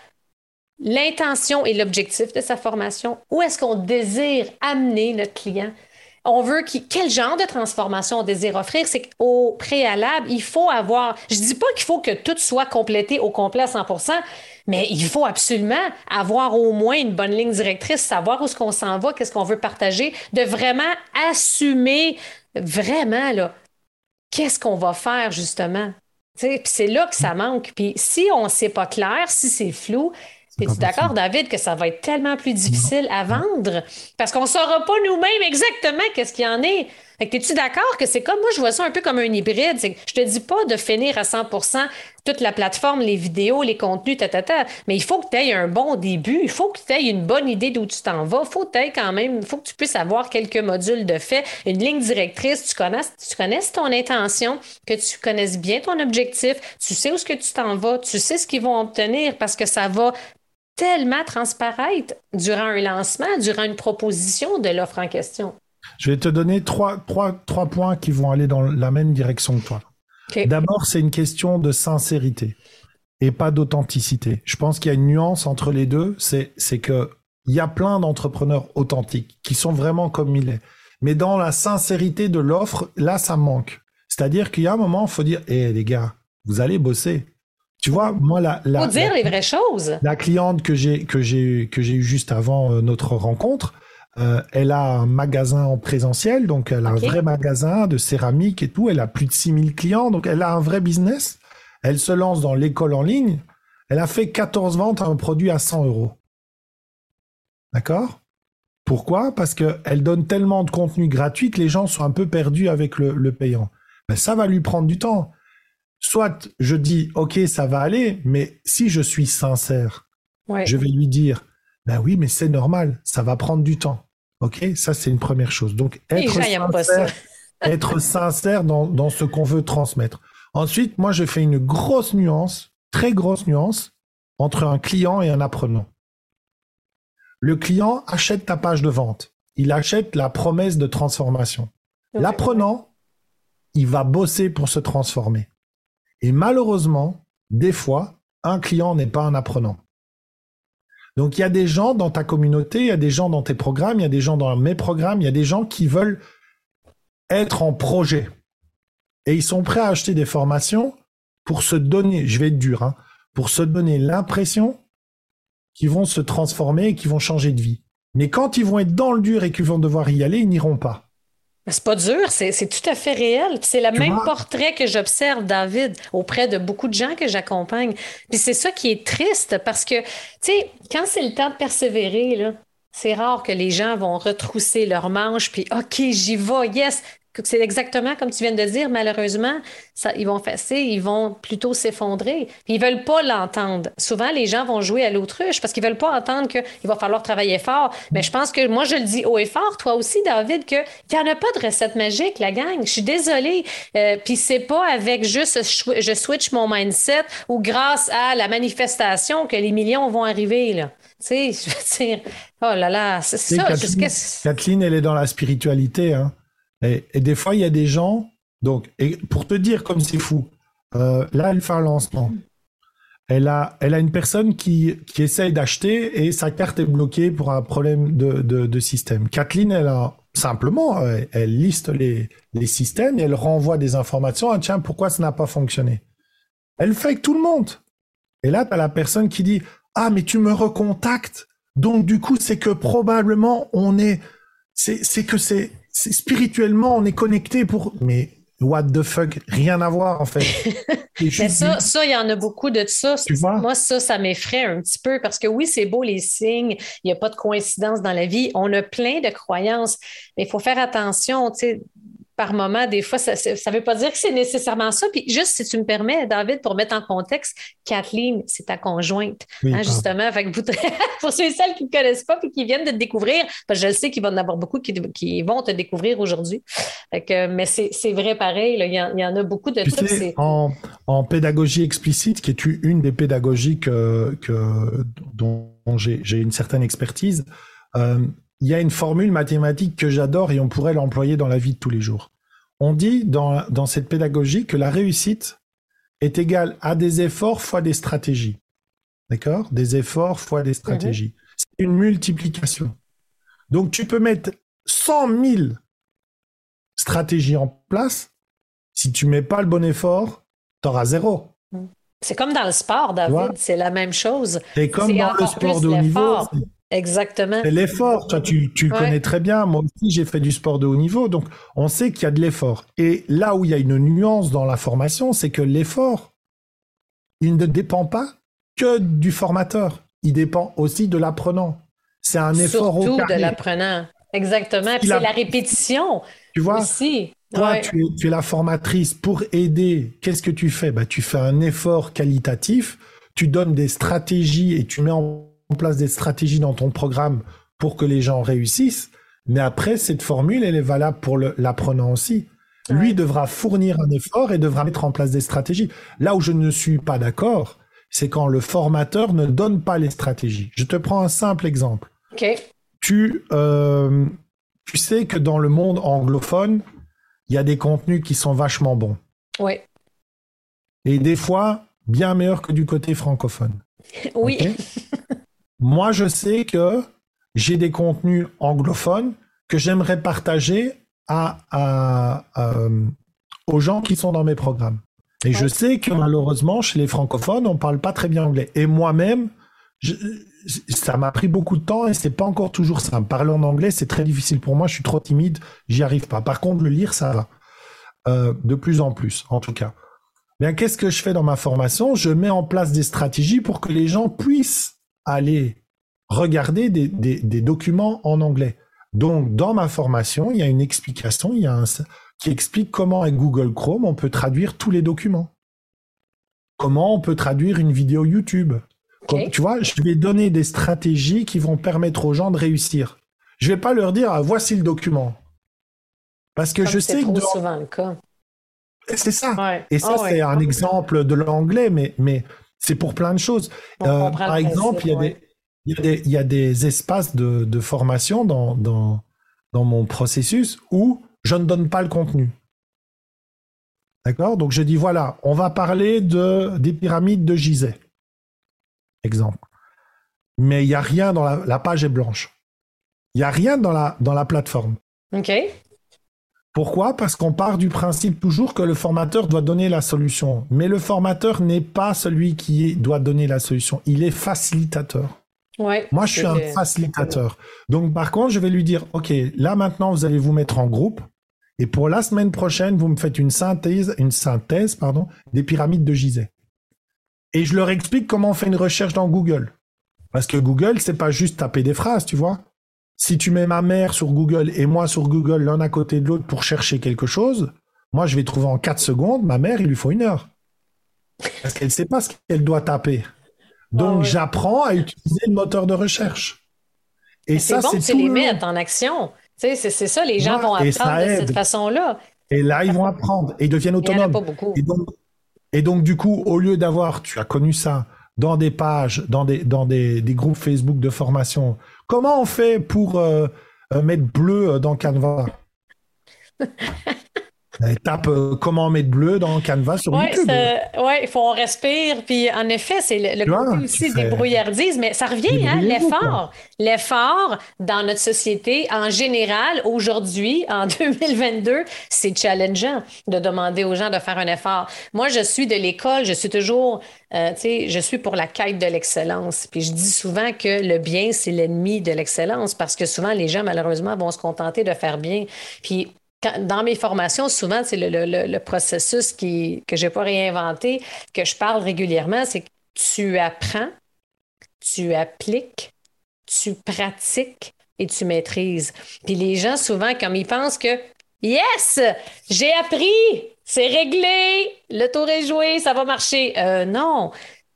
Speaker 2: l'intention et l'objectif de sa formation? Où est-ce qu'on désire amener notre client? On veut quel genre de transformation on désire offrir? C'est qu'au préalable, il faut avoir, je dis pas qu'il faut que tout soit complété au complet à 100% mais il faut absolument avoir au moins une bonne ligne directrice, savoir où est-ce qu'on s'en va, qu'est-ce qu'on veut partager, de vraiment assumer vraiment, qu'est-ce qu'on va faire justement. C'est là que ça manque. Puis si on ne sait pas clair, si c'est flou, es-tu d'accord, David, que ça va être tellement plus difficile à vendre? Parce qu'on ne saura pas nous-mêmes exactement qu'est-ce qu'il y en est. Fait que es-tu d'accord que c'est comme moi, je vois ça un peu comme un hybride? Je je te dis pas de finir à 100% toute la plateforme, les vidéos, les contenus, ta, ta, ta, mais il faut que tu aies un bon début, il faut que tu aies une bonne idée d'où tu t'en vas, il faut que tu quand même, il faut que tu puisses avoir quelques modules de fait, une ligne directrice, tu connaisses, tu connaisses ton intention, que tu connaisses bien ton objectif, tu sais où ce que tu t'en vas, tu sais ce qu'ils vont obtenir parce que ça va tellement transparaître durant un lancement, durant une proposition de l'offre en question.
Speaker 3: Je vais te donner trois, trois, trois points qui vont aller dans la même direction que toi. D'abord, c'est une question de sincérité. et pas d'authenticité. Je pense qu'il y a une nuance entre les deux. C'est, c'est que il y a plein d'entrepreneurs authentiques qui sont vraiment comme il est. Mais dans la sincérité de l'offre, là, ça manque. C'est-à-dire qu'il y a un moment, il faut dire, hé les gars, vous allez bosser. Tu vois, moi, la, la,
Speaker 2: faut dire les vraies choses.
Speaker 3: La cliente que j'ai que j'ai que j'ai eu juste avant euh, notre rencontre, euh, elle a un magasin en présentiel, donc elle a un vrai magasin de céramique et tout. Elle a plus de 6000 clients, donc elle a un vrai business. Elle se lance dans l'école en ligne. Elle a fait 14 ventes à un produit à 100 euros. D'accord? Pourquoi? Parce qu'elle donne tellement de contenu gratuit que les gens sont un peu perdus avec le, payant. Mais ça va lui prendre du temps. Soit je dis, OK, ça va aller, mais si je suis sincère, je vais lui dire, ben oui, mais c'est normal, ça va prendre du temps. OK Ça, c'est une première chose. Donc, être sincère, être sincère dans, dans ce qu'on veut transmettre. Ensuite, moi, je fais une grosse nuance, très grosse nuance, entre un client et un apprenant. Le client achète ta page de vente. Il achète la promesse de transformation. L'apprenant, il va bosser pour se transformer. Et malheureusement, des fois, un client n'est pas un apprenant. Donc il y a des gens dans ta communauté, il y a des gens dans tes programmes, il y a des gens dans mes programmes, il y a des gens qui veulent être en projet. Et ils sont prêts à acheter des formations pour se donner, je vais être dur, hein, pour se donner l'impression qui vont se transformer et qui vont changer de vie. Mais quand ils vont être dans le dur et qu'ils vont devoir y aller, ils n'iront pas.
Speaker 2: C'est pas dur, c'est tout à fait réel. C'est le même portrait que j'observe, David, auprès de beaucoup de gens que j'accompagne. Puis c'est ça qui est triste parce que, tu sais, quand c'est le temps de persévérer, c'est rare que les gens vont retrousser leurs manches, puis OK, j'y vais, yes c'est exactement comme tu viens de dire, malheureusement, ça, ils vont fesser, ils vont plutôt s'effondrer. Ils veulent pas l'entendre. Souvent, les gens vont jouer à l'autruche parce qu'ils veulent pas entendre qu'il va falloir travailler fort. Mais je pense que moi, je le dis haut et fort, toi aussi, David, qu'il n'y en a pas de recette magique, la gang. Je suis désolée. Euh, Puis c'est pas avec juste je switch mon mindset ou grâce à la manifestation que les millions vont arriver. Là. Tu sais, je veux dire, oh là là, c'est ça.
Speaker 3: Kathleen, Kathleen, elle est dans la spiritualité, hein. Et, des fois, il y a des gens, donc, et pour te dire comme c'est fou, euh, là, elle fait un lancement. Elle a, elle a une personne qui, qui essaye d'acheter et sa carte est bloquée pour un problème de, de, système. Kathleen, elle a simplement, elle, liste les, les systèmes et elle renvoie des informations. Ah, tiens, pourquoi ça n'a pas fonctionné? Elle fait avec tout le monde. Et là, tu as la personne qui dit Ah, mais tu me recontactes. Donc, du coup, c'est que probablement on est. C'est que c'est spirituellement, on est connecté pour. Mais what the fuck, rien à voir en fait. *laughs*
Speaker 2: Mais ça, ça, il y en a beaucoup de ça. Moi, ça, ça m'effraie un petit peu parce que oui, c'est beau les signes, il n'y a pas de coïncidence dans la vie. On a plein de croyances, mais il faut faire attention. Tu sais, par moment, des fois, ça ne veut pas dire que c'est nécessairement ça. Puis juste, si tu me permets, David, pour mettre en contexte, Kathleen, c'est ta conjointe, hein, justement. Fait *laughs* pour ceux et celles qui ne connaissent pas et qui viennent de te découvrir, parce que je le sais qu'il va en avoir beaucoup qui, vont te découvrir aujourd'hui. Mais c'est vrai pareil, il, y en, a beaucoup de
Speaker 3: tu en, pédagogie explicite, qui est une des pédagogies que, dont j'ai une certaine expertise, euh, il y a une formule mathématique que j'adore et on pourrait l'employer dans la vie de tous les jours. On dit dans, dans cette pédagogie que la réussite est égale à des efforts fois des stratégies. D'accord? Des efforts fois des stratégies. Mhm. C'est une multiplication. Donc tu peux mettre 100 000 stratégies en place. Si tu mets pas le bon effort, tu auras zéro.
Speaker 2: C'est comme dans le sport, David, c'est la même chose.
Speaker 3: C'est comme dans le sport de haut niveau.
Speaker 2: Exactement.
Speaker 3: C'est l'effort. Toi, tu, tu le connais très bien. Moi aussi, j'ai fait du sport de haut niveau. Donc, on sait qu'il y a de l'effort. Et là où il y a une nuance dans la formation, c'est que l'effort, il ne dépend pas que du formateur. Il dépend aussi de l'apprenant. C'est un effort
Speaker 2: Surtout de l'apprenant. Exactement. Puis c'est la répétition. Tu vois aussi.
Speaker 3: Toi, tu, es, tu, es, la formatrice pour aider. Qu'est-ce que tu fais? Bah, Tu fais un effort qualitatif, tu donnes des stratégies et tu mets en place des stratégies dans ton programme pour que les gens réussissent. Mais après, cette formule, elle est valable pour l'apprenant aussi. Lui devra fournir un effort et devra mettre en place des stratégies. Là où je ne suis pas d'accord, c'est quand le formateur ne donne pas les stratégies. Je te prends un simple exemple. Tu, euh, tu sais que dans le monde anglophone, il y a des contenus qui sont vachement bons.
Speaker 2: Oui.
Speaker 3: Et des fois, bien meilleur que du côté francophone.
Speaker 2: Oui. *laughs*
Speaker 3: Moi, je sais que j'ai des contenus anglophones que j'aimerais partager à, à- à, euh, aux gens qui sont dans mes programmes. Et je sais que malheureusement, chez les francophones, on parle pas très bien anglais. Et moi-même, ça m'a pris beaucoup de temps et c'est pas encore toujours simple. Parler en anglais, c'est très difficile pour moi. Je suis trop timide, j'y arrive pas. Par contre, le lire, ça va. Euh, de plus en plus, en tout cas. Bien, qu'est-ce que je fais dans ma formation? Je mets en place des stratégies pour que les gens puissent aller regarder des, des- des documents en anglais. Donc, dans ma formation, il y a une explication, il y a un, qui explique comment avec Google Chrome, on peut traduire tous les documents. Comment on peut traduire une vidéo YouTube. Comme- tu vois, je vais donner des stratégies qui vont permettre aux gens de réussir. Je vais pas leur dire, ah, voici le document. Parce que
Speaker 2: Comme
Speaker 3: je sais que dans-
Speaker 2: souvent le cas.
Speaker 3: c'est ça.
Speaker 2: Ouais.
Speaker 3: Et ça,
Speaker 2: Ah ouais.
Speaker 3: c'est un exemple de l'anglais, mais, mais c'est pour plein de choses. Euh, par exemple, il y, a
Speaker 2: ouais.
Speaker 3: des, il, y a des, il y a des espaces de, de formation dans, dans, dans mon processus où je ne donne pas le contenu. D'accord? Donc je dis, voilà, on va parler de, des pyramides de Gizeh. Exemple. Mais il n'y a rien dans la, la page est blanche. Il n'y a rien dans la, dans la plateforme.
Speaker 2: OK.
Speaker 3: Pourquoi? Parce qu'on part du principe toujours que le formateur doit donner la solution. Mais le formateur n'est pas celui qui doit donner la solution. Il est facilitateur.
Speaker 2: Ouais.
Speaker 3: Moi, je suis un facilitateur. Donc, par contre, je vais lui dire, OK, là maintenant, vous allez vous mettre en groupe. Et pour la semaine prochaine, vous me faites une synthèse, une synthèse, pardon, des pyramides de Gizeh. Et je leur explique comment on fait une recherche dans Google. Parce que Google, c'est pas juste taper des phrases, tu vois. Si tu mets ma mère sur Google et moi sur Google, l'un à côté de l'autre pour chercher quelque chose, moi, je vais trouver en 4 secondes. Ma mère, il lui faut une heure. Parce qu'elle sait pas ce qu'elle doit taper. Donc,
Speaker 2: Ah ouais.
Speaker 3: j'apprends à utiliser le moteur de recherche. Et
Speaker 2: C'est
Speaker 3: ça,
Speaker 2: bon
Speaker 3: c'est
Speaker 2: que tu les mettes en action. C'est ça, les gens
Speaker 3: Ouais,
Speaker 2: vont apprendre de cette façon-là.
Speaker 3: Et là, ils vont apprendre et ils deviennent
Speaker 2: Il n'y en a
Speaker 3: autonomes.
Speaker 2: pas beaucoup.
Speaker 3: Et donc, et donc, du coup, au lieu d'avoir, tu as connu ça, dans des pages, dans des, dans des, des groupes Facebook de formation, comment on fait pour euh, euh, mettre bleu euh, dans Canva *laughs* Euh, Tape euh, comment mettre bleu dans Canva sur
Speaker 2: Oui,
Speaker 3: YouTube.
Speaker 2: il faut on respire. Puis en effet, c'est le, le côté aussi
Speaker 3: fais-
Speaker 2: des brouillardises, mais ça revient, hein, l'effort. L'effort dans notre société en général, aujourd'hui, en *laughs* 2022, c'est challengeant de demander aux gens de faire un effort. Moi, je suis de l'école, je suis toujours, euh, tu sais, je suis pour la quête de l'excellence. Puis je dis souvent que le bien, c'est l'ennemi de l'excellence parce que souvent, les gens, malheureusement, vont se contenter de faire bien. Puis dans mes formations, souvent, c'est le, processus que je n'ai pas réinventé, que je parle régulièrement, c'est que tu apprends, tu appliques, tu pratiques et tu maîtrises. Puis les gens, souvent, comme ils pensent que Yes, j'ai appris, c'est réglé, le tour est joué, ça va marcher. Euh, non,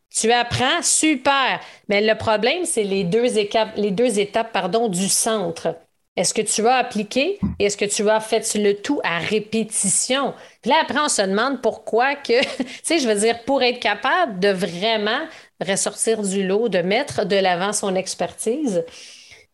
Speaker 2: tu apprends, super. Mais le problème, c'est les deux étapes, les deux étapes pardon, du centre. Est-ce que tu as appliqué et est-ce que tu as fait le tout à répétition? Puis là, après, on se demande pourquoi que, *laughs* tu sais, je veux dire, pour être capable de vraiment ressortir du lot, de mettre de l'avant son expertise,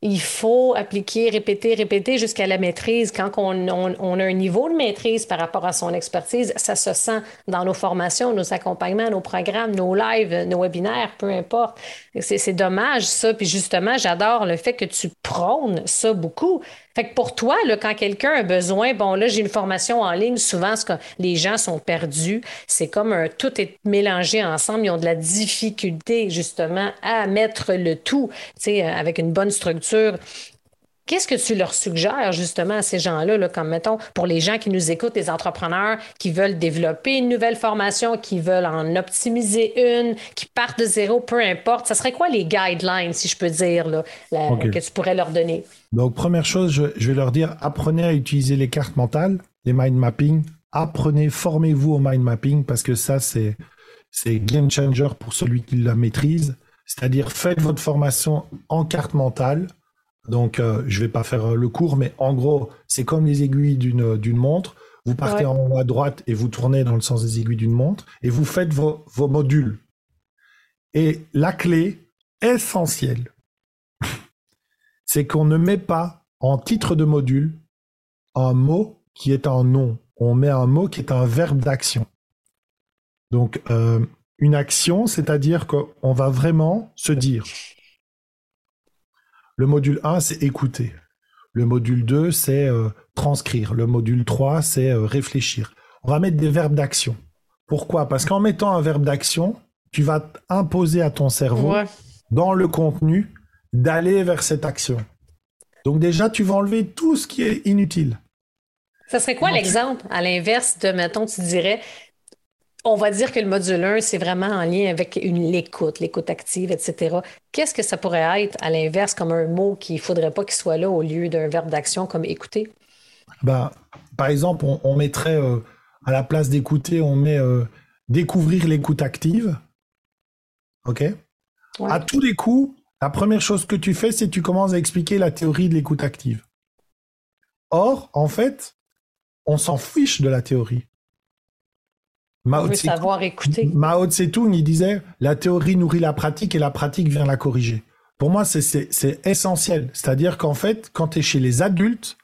Speaker 2: il faut appliquer, répéter, répéter jusqu'à la maîtrise. Quand on, on- a un niveau de maîtrise par rapport à son expertise, ça se sent dans nos formations, nos accompagnements, nos programmes, nos lives, nos webinaires, peu importe. C'est dommage ça. Puis justement, j'adore le fait que tu prônes ça beaucoup. Fait que pour toi, là, quand quelqu'un a besoin, bon là, j'ai une formation en ligne, souvent ce que les gens sont perdus, c'est comme un, tout est mélangé ensemble, ils ont de la difficulté justement à mettre le tout, tu sais, avec une bonne structure. Qu'est-ce que tu leur suggères justement à ces gens-là, là, comme mettons, pour les gens qui nous écoutent, les entrepreneurs qui veulent développer une nouvelle formation, qui veulent en optimiser une, qui partent de zéro, peu importe, ça serait quoi les guidelines, si je peux dire, là, que tu pourrais leur donner?
Speaker 3: Donc, première chose, je, je vais leur dire, apprenez à utiliser les cartes mentales, les mind mapping. Apprenez, formez-vous au mind mapping parce que ça, c'est, c'est game changer pour celui qui la maîtrise. C'est-à-dire, faites votre formation en carte mentale. Donc, euh, je vais pas faire euh, le cours, mais en gros, c'est comme les aiguilles d'une, d'une montre. Vous partez
Speaker 2: Ouais.
Speaker 3: en haut à droite et vous tournez dans le sens des aiguilles d'une montre et vous faites vos, vos modules. Et la clé essentielle, c'est qu'on ne met pas en titre de module un mot qui est un nom. On met un mot qui est un verbe d'action. Donc, euh, une action, c'est-à-dire qu'on va vraiment se dire. Le module 1, c'est écouter. Le module 2, c'est euh, transcrire. Le module 3, c'est euh, réfléchir. On va mettre des verbes d'action. Pourquoi? Parce qu'en mettant un verbe d'action, tu vas imposer à ton cerveau, dans le contenu, d'aller vers cette action. Donc déjà, tu vas enlever tout ce qui est inutile.
Speaker 2: Ça serait quoi l'exemple à l'inverse de, mettons, tu dirais, on va dire que le module 1, c'est vraiment en lien avec l'écoute, l'écoute active, etc. Qu'est-ce que ça pourrait être à l'inverse comme un mot qu'il ne faudrait pas qu'il soit là au lieu d'un verbe d'action comme écouter?
Speaker 3: Ben, par exemple, on, mettrait euh, à la place d'écouter, on met euh, découvrir l'écoute active. OK? À tous les coups, la première chose que tu fais, c'est que tu commences à expliquer la théorie de l'écoute active. Or, en fait, on s'en fiche de la théorie.
Speaker 2: Mao veut savoir écouter.
Speaker 3: Mao Tse-tung, il disait la théorie nourrit la pratique et la pratique vient la corriger. Pour moi, c'est essentiel. C'est-à-dire qu'en fait, quand tu es chez les adultes,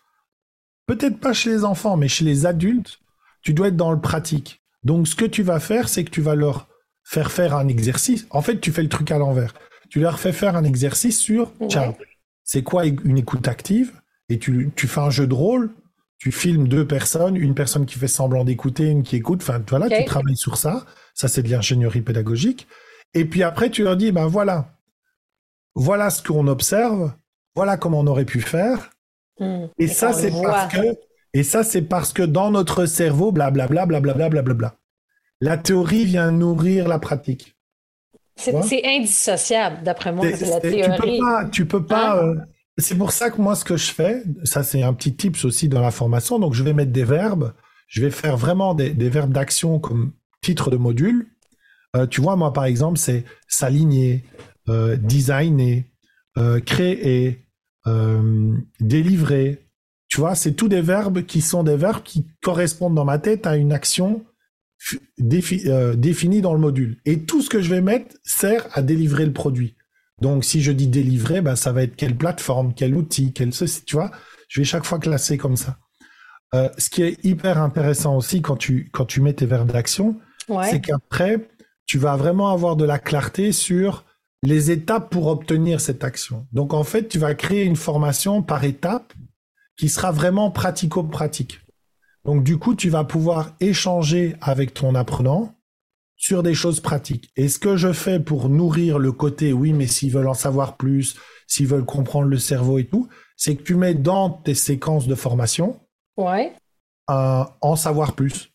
Speaker 3: peut-être pas chez les enfants, mais chez les adultes, tu dois être dans le pratique. Donc, ce que tu vas faire, c'est que tu vas leur faire faire un exercice. En fait, tu fais le truc à l'envers. Tu leur fais faire un exercice sur, tiens, c'est quoi une écoute active? Et tu, tu fais un jeu de rôle tu filmes deux personnes, une personne qui fait semblant d'écouter, une qui écoute. Enfin, voilà, tu travailles sur ça. Ça, c'est de l'ingénierie pédagogique. Et puis après, tu leur dis, ben voilà, voilà ce qu'on observe, voilà comment on aurait pu faire. Hmm. Et, ça, c'est parce que, et ça, c'est parce que dans notre cerveau, blablabla, blablabla, blablabla. La théorie vient nourrir la pratique.
Speaker 2: C'est indissociable, d'après moi, de la théorie.
Speaker 3: Tu peux pas, tu peux pas hein? euh, c'est pour ça que moi, ce que je fais, ça c'est un petit tips aussi dans la formation, donc je vais mettre des verbes, je vais faire vraiment des, verbes d'action comme titre de module. Euh, tu vois, moi par exemple, c'est s'aligner, euh, designer, euh, créer, délivrer. Tu vois, c'est tous des verbes qui sont des verbes qui correspondent dans ma tête à une action définie dans le module. Et tout ce que je vais mettre sert à délivrer le produit. Donc, si je dis délivrer, bah, ça va être quelle plateforme, quel outil, quel ceci, tu vois. Je vais chaque fois classer comme ça. Euh, ce qui est hyper intéressant aussi quand tu, quand tu mets tes verbes d'action, c'est qu'après, tu vas vraiment avoir de la clarté sur les étapes pour obtenir cette action. Donc, en fait, tu vas créer une formation par étapes qui sera vraiment pratico-pratique. Donc, du coup, tu vas pouvoir échanger avec ton apprenant sur des choses pratiques. Et ce que je fais pour nourrir le côté, oui, mais s'ils veulent en savoir plus, s'ils veulent comprendre le cerveau et tout, c'est que tu mets dans tes séquences de formation
Speaker 2: ouais.
Speaker 3: en savoir plus.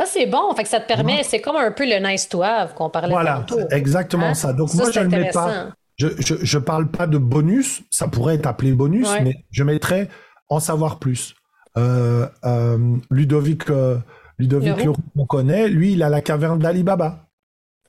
Speaker 2: Ça, c'est bon. Fait que ça te permet, c'est comme un peu le nice to have qu'on parlait
Speaker 3: Voilà, exactement hein? ça. Donc, moi, je ne mets pas. Je, je, parle pas de bonus, ça pourrait être appelé bonus, mais je mettrais en savoir plus. Euh, euh, Ludovic. Euh, Ludovic Leroux, on connaît, lui, il a la caverne d'Alibaba.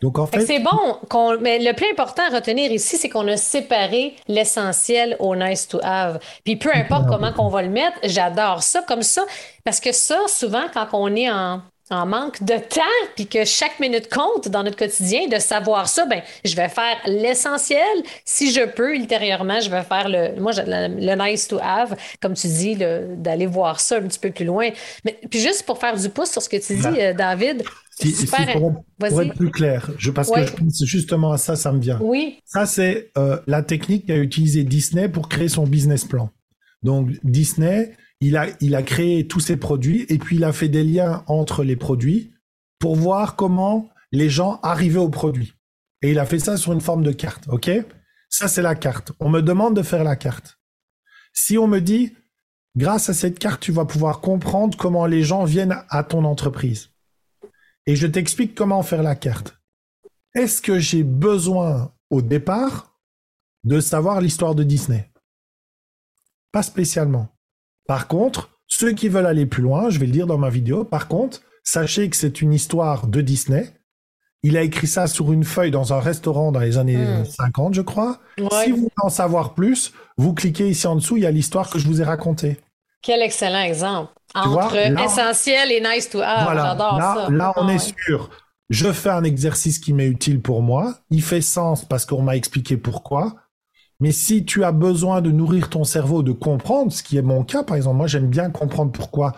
Speaker 2: Donc, en fait. C'est bon. Mais le plus important à retenir ici, c'est qu'on a séparé l'essentiel au nice to have. Puis peu importe comment qu'on va le mettre, j'adore ça comme ça. Parce que ça, souvent, quand on est en, en manque de temps, puis que chaque minute compte dans notre quotidien, de savoir ça, ben, je vais faire l'essentiel. Si je peux, ultérieurement, je vais faire le, moi, le, nice to have, comme tu dis, d'aller voir ça un petit peu plus loin. Mais, puis juste pour faire du pouce sur ce que tu dis, euh, David.
Speaker 3: super, pour, être plus clair, je, parce que je pense justement à ça, ça me vient.
Speaker 2: Oui.
Speaker 3: Ça, c'est euh, la technique qu'a utilisée Disney pour créer son business plan. Donc, Disney, il a, créé tous ses produits et puis il a fait des liens entre les produits pour voir comment les gens arrivaient aux produits. Et il a fait ça sur une forme de carte, Ça, c'est la carte. On me demande de faire la carte. Si on me dit, grâce à cette carte, tu vas pouvoir comprendre comment les gens viennent à ton entreprise. Et je t'explique comment faire la carte. Est-ce que j'ai besoin au départ de savoir l'histoire de Disney? Pas spécialement. Par contre, ceux qui veulent aller plus loin, je vais le dire dans ma vidéo, par contre, sachez que c'est une histoire de Disney. Il a écrit ça sur une feuille dans un restaurant dans les années 50, hmm. je crois. Si vous voulez en savoir plus, vous cliquez ici en dessous, il y a l'histoire que je vous ai racontée.
Speaker 2: Quel excellent exemple. Entre essentiel et nice to have. J'adore
Speaker 3: ça. Là, on ah est sûr. Je fais un exercice qui m'est utile pour moi. Il fait sens parce qu'on m'a expliqué pourquoi. Mais si tu as besoin de nourrir ton cerveau, de comprendre, ce qui est mon cas, par exemple, moi j'aime bien comprendre pourquoi,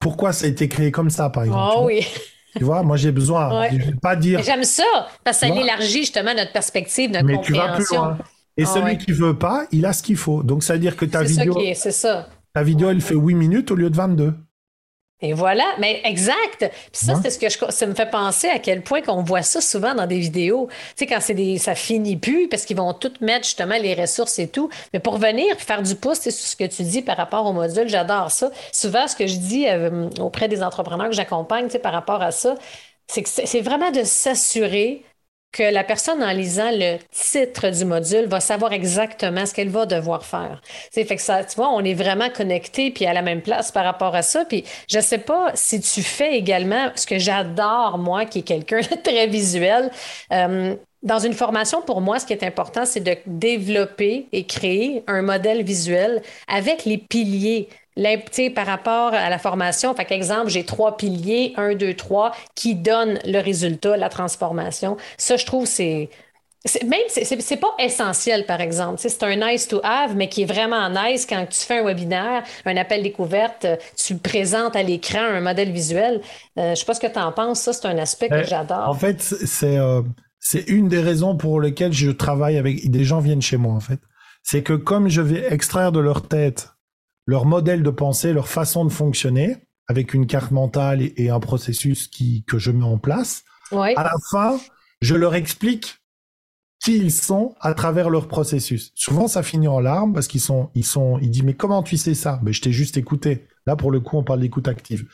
Speaker 3: pourquoi ça a été créé comme ça, par exemple.
Speaker 2: Oh oui.
Speaker 3: Tu vois, moi j'ai besoin.
Speaker 2: Ouais.
Speaker 3: Je vais pas dire.
Speaker 2: J'aime ça, parce que ça élargit justement notre perspective, notre
Speaker 3: Mais tu vas plus
Speaker 2: compréhension.
Speaker 3: loin. Et
Speaker 2: Ah
Speaker 3: celui
Speaker 2: ouais.
Speaker 3: qui veut pas, il a ce qu'il faut. Donc ça veut dire que ta
Speaker 2: ça
Speaker 3: vidéo,
Speaker 2: qui est, c'est ça.
Speaker 3: ta vidéo, elle fait 8 minutes au lieu de 22.
Speaker 2: Et voilà, mais exact. Puis ça,
Speaker 3: Ouais.
Speaker 2: c'est ce que je, ça me fait penser à quel point qu'on voit ça souvent dans des vidéos. Tu sais, quand c'est des, ça finit plus parce qu'ils vont tout mettre justement les ressources et tout. Mais pour venir faire du pouce, c'est ce que tu dis par rapport au module, j'adore ça. Souvent, ce que je dis euh, auprès des entrepreneurs que j'accompagne, tu sais, par rapport à ça, c'est que c'est vraiment de s'assurer que la personne, en lisant le titre du module, va savoir exactement ce qu'elle va devoir faire. Sais, fait que ça, tu vois, on est vraiment connecté puis à la même place par rapport à ça. Puis je sais pas si tu fais également ce que j'adore, moi, qui est quelqu'un très visuel. euh, dans une formation, pour moi, ce qui est important, c'est de développer et créer un modèle visuel avec les piliers. Par rapport à la formation, fait exemple, j'ai trois piliers, un, deux, trois, qui donnent le résultat, la transformation. Ça, je trouve, c'est Même, c'est- pas essentiel, par exemple. C'est un nice to have, mais qui est vraiment nice quand tu fais un webinaire, un appel découverte, tu présentes à l'écran un modèle visuel. Euh, je sais pas ce que tu en penses. Ça, c'est un aspect que
Speaker 3: Euh, En
Speaker 2: j'adore.
Speaker 3: fait, c'est euh, c'est une des raisons pour lesquelles je travaille avec des gens viennent chez moi en fait. C'est que comme je vais extraire de leur tête leur modèle de pensée, leur façon de fonctionner avec une carte mentale et, et un processus qui que je mets en place, à la fin, je leur explique qui ils sont à travers leur processus. Souvent, ça finit en larmes parce qu'ils sont, ils sont, ils disent mais comment tu sais ça? Mais je t'ai juste écouté. Là, pour le coup, on parle d'écoute active.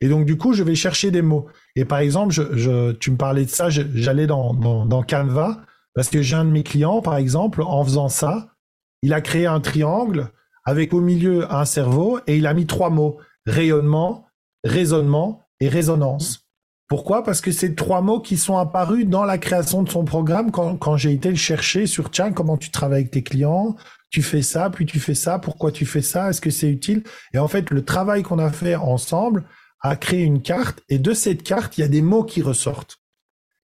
Speaker 3: Et donc, du coup, je vais chercher des mots. Et par exemple, je, je, tu me parlais de ça, j'allais dans, dans, dans Canva parce que j'ai un de mes clients, par exemple, en faisant ça, il a créé un triangle avec au milieu un cerveau et il a mis trois mots rayonnement, raisonnement et résonance. Pourquoi? Parce que c'est trois mots qui sont apparus dans la création de son programme quand, quand j'ai été le chercher sur tiens, comment tu travailles avec tes clients, tu fais ça, puis tu fais ça, pourquoi tu fais ça, est-ce que c'est utile? Et en fait, le travail qu'on a fait ensemble a créé une carte et de cette carte, il y a des mots qui ressortent.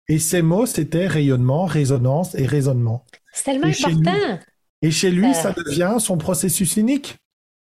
Speaker 3: Et ces mots, c'était rayonnement, résonance et raisonnement.
Speaker 2: C'est tellement important.
Speaker 3: Et chez lui,
Speaker 2: Euh.
Speaker 3: ça devient son processus unique.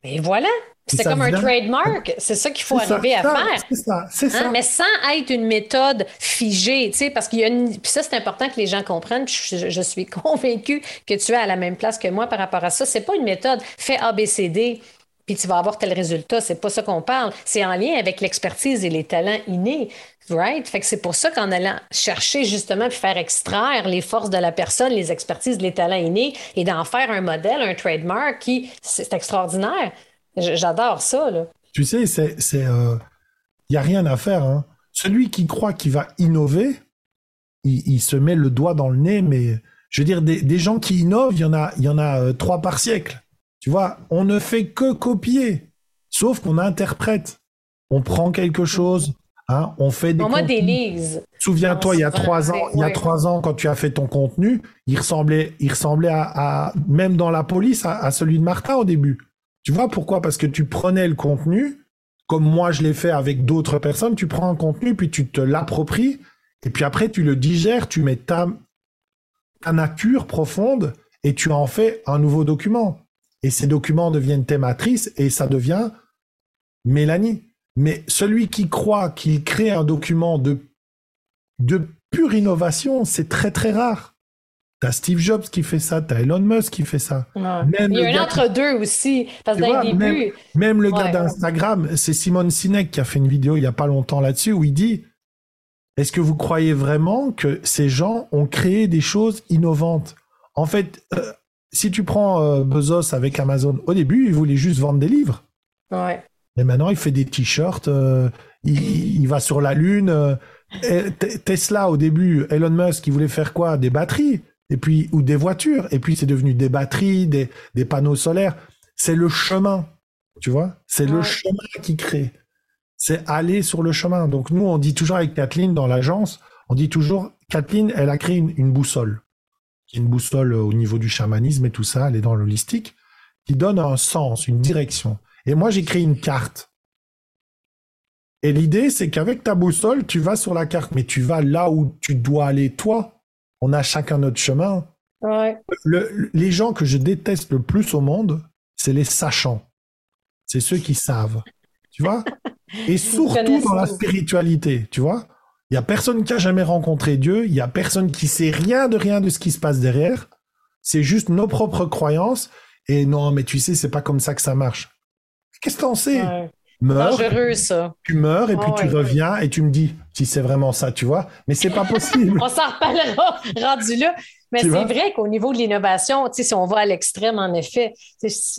Speaker 2: Et voilà. C'est comme un trademark. C'est ça qu'il faut
Speaker 3: ça,
Speaker 2: arriver à
Speaker 3: ça,
Speaker 2: faire.
Speaker 3: C'est ça, c'est
Speaker 2: Hein,
Speaker 3: ça.
Speaker 2: mais sans être une méthode figée, tu sais, parce qu'il y a une... Puis ça, c'est important que les gens comprennent. Je, je suis *laughs* convaincue que tu es à la même place que moi par rapport à ça. C'est pas une méthode. Fais ABCD, puis tu vas avoir tel résultat. C'est pas ça qu'on parle. C'est en lien avec l'expertise et les talents innés. Right? Fait que c'est pour ça qu'en allant chercher justement puis faire extraire les forces de la personne, les expertises, les talents innés et d'en faire un modèle, un trademark qui, c'est extraordinaire. J'adore ça, là.
Speaker 3: Tu sais, c'est, c'est, euh, y a rien à faire. Hein. Celui qui croit qu'il va innover, il, il se met le doigt dans le nez. Mais je veux dire, des, gens qui innovent, il y en a, il y en a euh, trois par siècle. Tu vois, on ne fait que copier, sauf qu'on interprète. On prend quelque chose, hein, on fait des.
Speaker 2: Modélise.
Speaker 3: Souviens-toi, il y a trois ans, il y a trois ans, quand tu as fait ton contenu, il ressemblait, il ressemblait à, à- même dans la police, à, à celui de Martin au début. Tu vois pourquoi? Parce que tu prenais le contenu, comme moi je l'ai fait avec d'autres personnes, tu prends un contenu, puis tu te l'appropries, et puis après tu le digères, tu mets ta, ta nature profonde, et tu en fais un nouveau document. Et ces documents deviennent tes matrices, et ça devient Mélanie. Mais celui qui croit qu'il crée un document de, de pure innovation, c'est très très rare. T'as Steve Jobs qui fait ça, t'as Elon Musk qui fait ça.
Speaker 2: Ouais.
Speaker 3: Même
Speaker 2: Il y a un entre-deux aussi. Parce que
Speaker 3: Tu
Speaker 2: dans
Speaker 3: vois,
Speaker 2: le début,
Speaker 3: Même le gars
Speaker 2: Ouais.
Speaker 3: d'Instagram, c'est Simon Sinek qui a fait une vidéo il y a pas longtemps là-dessus où il dit Est-ce que vous croyez vraiment que ces gens ont créé des choses innovantes? En fait, euh, si tu prends euh, Bezos avec Amazon, au début, il voulait juste vendre des livres.
Speaker 2: ouais.
Speaker 3: Et maintenant, il fait des t-shirts, euh, il, il va sur la Lune. euh, et Tesla, au début, Elon Musk, il voulait faire quoi? Des batteries, et puis ou des voitures. Et puis, c'est devenu des batteries, des, des panneaux solaires. C'est le chemin, tu vois? C'est le chemin qui crée. C'est aller sur le chemin. Donc, nous, on dit toujours avec Kathleen dans l'agence, on dit toujours, Kathleen, elle a créé une, une boussole. Une boussole au niveau du chamanisme et tout ça, elle est dans l'holistique, qui donne un sens, une direction. Et moi, j'ai créé une carte. Et l'idée, c'est qu'avec ta boussole, tu vas sur la carte, mais tu vas là où tu dois aller toi. On a chacun notre chemin.
Speaker 2: Ouais.
Speaker 3: Le- le- les gens que je déteste le plus au monde, c'est les sachants. C'est ceux qui savent. Tu vois? Et surtout dans la spiritualité, tu vois? Il y a personne qui a jamais rencontré Dieu. Il y a personne qui sait rien de rien de ce qui se passe derrière. C'est juste nos propres croyances. Et non, mais tu sais, c'est pas comme ça que ça marche. Qu'est-ce que t'en sais?
Speaker 2: Ouais.
Speaker 3: Meurs,
Speaker 2: Dangereux, ça.
Speaker 3: tu meurs et puis
Speaker 2: Ah
Speaker 3: tu
Speaker 2: ouais.
Speaker 3: reviens et tu me dis si c'est vraiment ça, tu vois. Mais c'est pas possible. *laughs*
Speaker 2: On s'en reparlera *laughs* rendu là. Mais c'est vrai qu'au niveau de l'innovation, tu sais, si on va à l'extrême, en effet,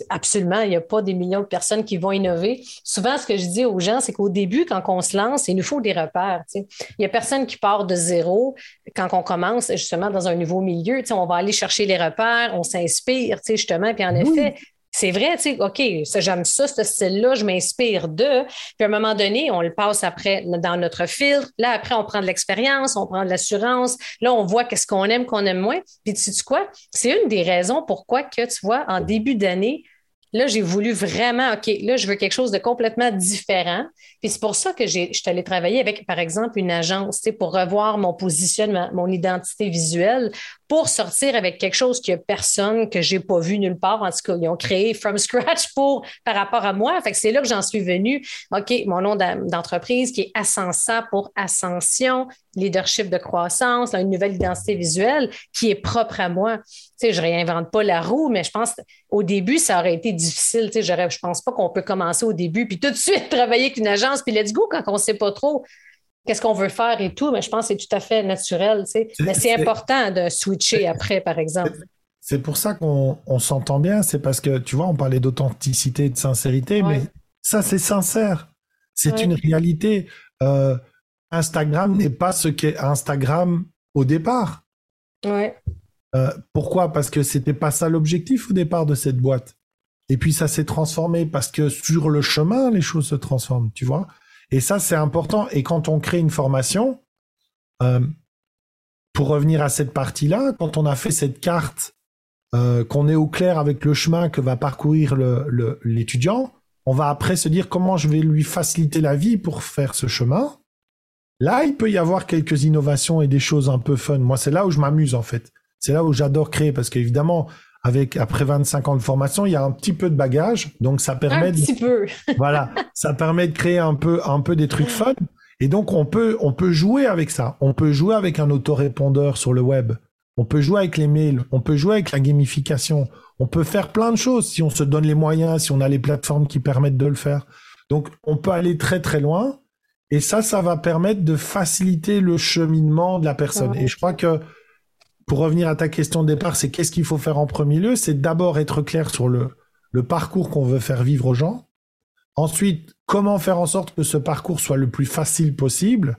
Speaker 2: absolument, il n'y a pas des millions de personnes qui vont innover. Souvent, ce que je dis aux gens, c'est qu'au début, quand on se lance, il nous faut des repères. tu sais. Il n'y a personne qui part de zéro quand on commence justement dans un nouveau milieu. tu sais, On va aller chercher les repères, on s'inspire, tu sais, justement. Puis en
Speaker 3: Oui.
Speaker 2: effet, c'est vrai, tu sais, OK, j'aime ça, ce style-là, je m'inspire de. Puis à un moment donné, on le passe après dans notre filtre. Là, après, on prend de l'expérience, on prend de l'assurance. Là, on voit qu'est-ce qu'on aime, qu'on aime moins. Puis tu sais quoi? C'est une des raisons pourquoi que, tu vois, en début d'année, là, j'ai voulu vraiment, OK, là, je veux quelque chose de complètement différent. Puis c'est pour ça que je suis allée travailler avec, par exemple, une agence, pour revoir mon positionnement, mon identité visuelle, pour sortir avec quelque chose qu'il n'y personne que j'ai pas vu nulle part. En tout cas, ils ont créé from scratch pour, par rapport à moi. Fait que c'est là que j'en suis venue. OK, mon nom d'en- d'entreprise qui est Ascensa pour Ascension, leadership de croissance, une nouvelle identité visuelle qui est propre à moi. Tu sais, je réinvente pas la roue, mais je pense au début, ça aurait été difficile. Tu sais, je pense pas qu'on peut commencer au début puis tout de suite *laughs* travailler avec une agence puis let's go quand on sait pas trop qu'est-ce qu'on veut faire et tout. Mais je pense que c'est tout à fait naturel. Tu sais.
Speaker 3: C'est-
Speaker 2: Mais c'est important de switcher après, par exemple.
Speaker 3: C'est pour ça qu'on on s'entend bien. C'est parce que, tu vois, on parlait d'authenticité et de sincérité,
Speaker 2: Ouais.
Speaker 3: mais ça, c'est sincère. C'est
Speaker 2: Ouais.
Speaker 3: une réalité. Euh, Instagram n'est pas ce qu'est Instagram au départ.
Speaker 2: Ouais.
Speaker 3: Euh, pourquoi? Parce que c'était pas ça l'objectif au départ de cette boîte. Et puis ça s'est transformé parce que sur le chemin, les choses se transforment, tu vois? Et ça, c'est important. Et quand on crée une formation, euh, pour revenir à cette partie-là, quand on a fait cette carte, euh, qu'on est au clair avec le chemin que va parcourir le- le- l'étudiant, on va après se dire comment je vais lui faciliter la vie pour faire ce chemin. Là, il peut y avoir quelques innovations et des choses un peu fun. Moi, c'est là où je m'amuse en fait. C'est là où j'adore créer parce qu'évidemment, avec après 25 ans de formation, il y a un petit peu de bagage, donc ça permet
Speaker 2: Un
Speaker 3: de,
Speaker 2: petit peu. *laughs*
Speaker 3: voilà, ça permet de créer un peu un peu des trucs fun. Et donc on peut on peut jouer avec ça. On peut jouer avec un autorépondeur sur le web. On peut jouer avec les mails. On peut jouer avec la gamification. On peut faire plein de choses si on se donne les moyens, si on a les plateformes qui permettent de le faire. Donc on peut aller très très loin. Et ça, ça va permettre de faciliter le cheminement de la personne. Et je crois que pour revenir à ta question de départ, c'est qu'est-ce qu'il faut faire en premier lieu? C'est d'abord être clair sur le, le parcours qu'on veut faire vivre aux gens. Ensuite, comment faire en sorte que ce parcours soit le plus facile possible?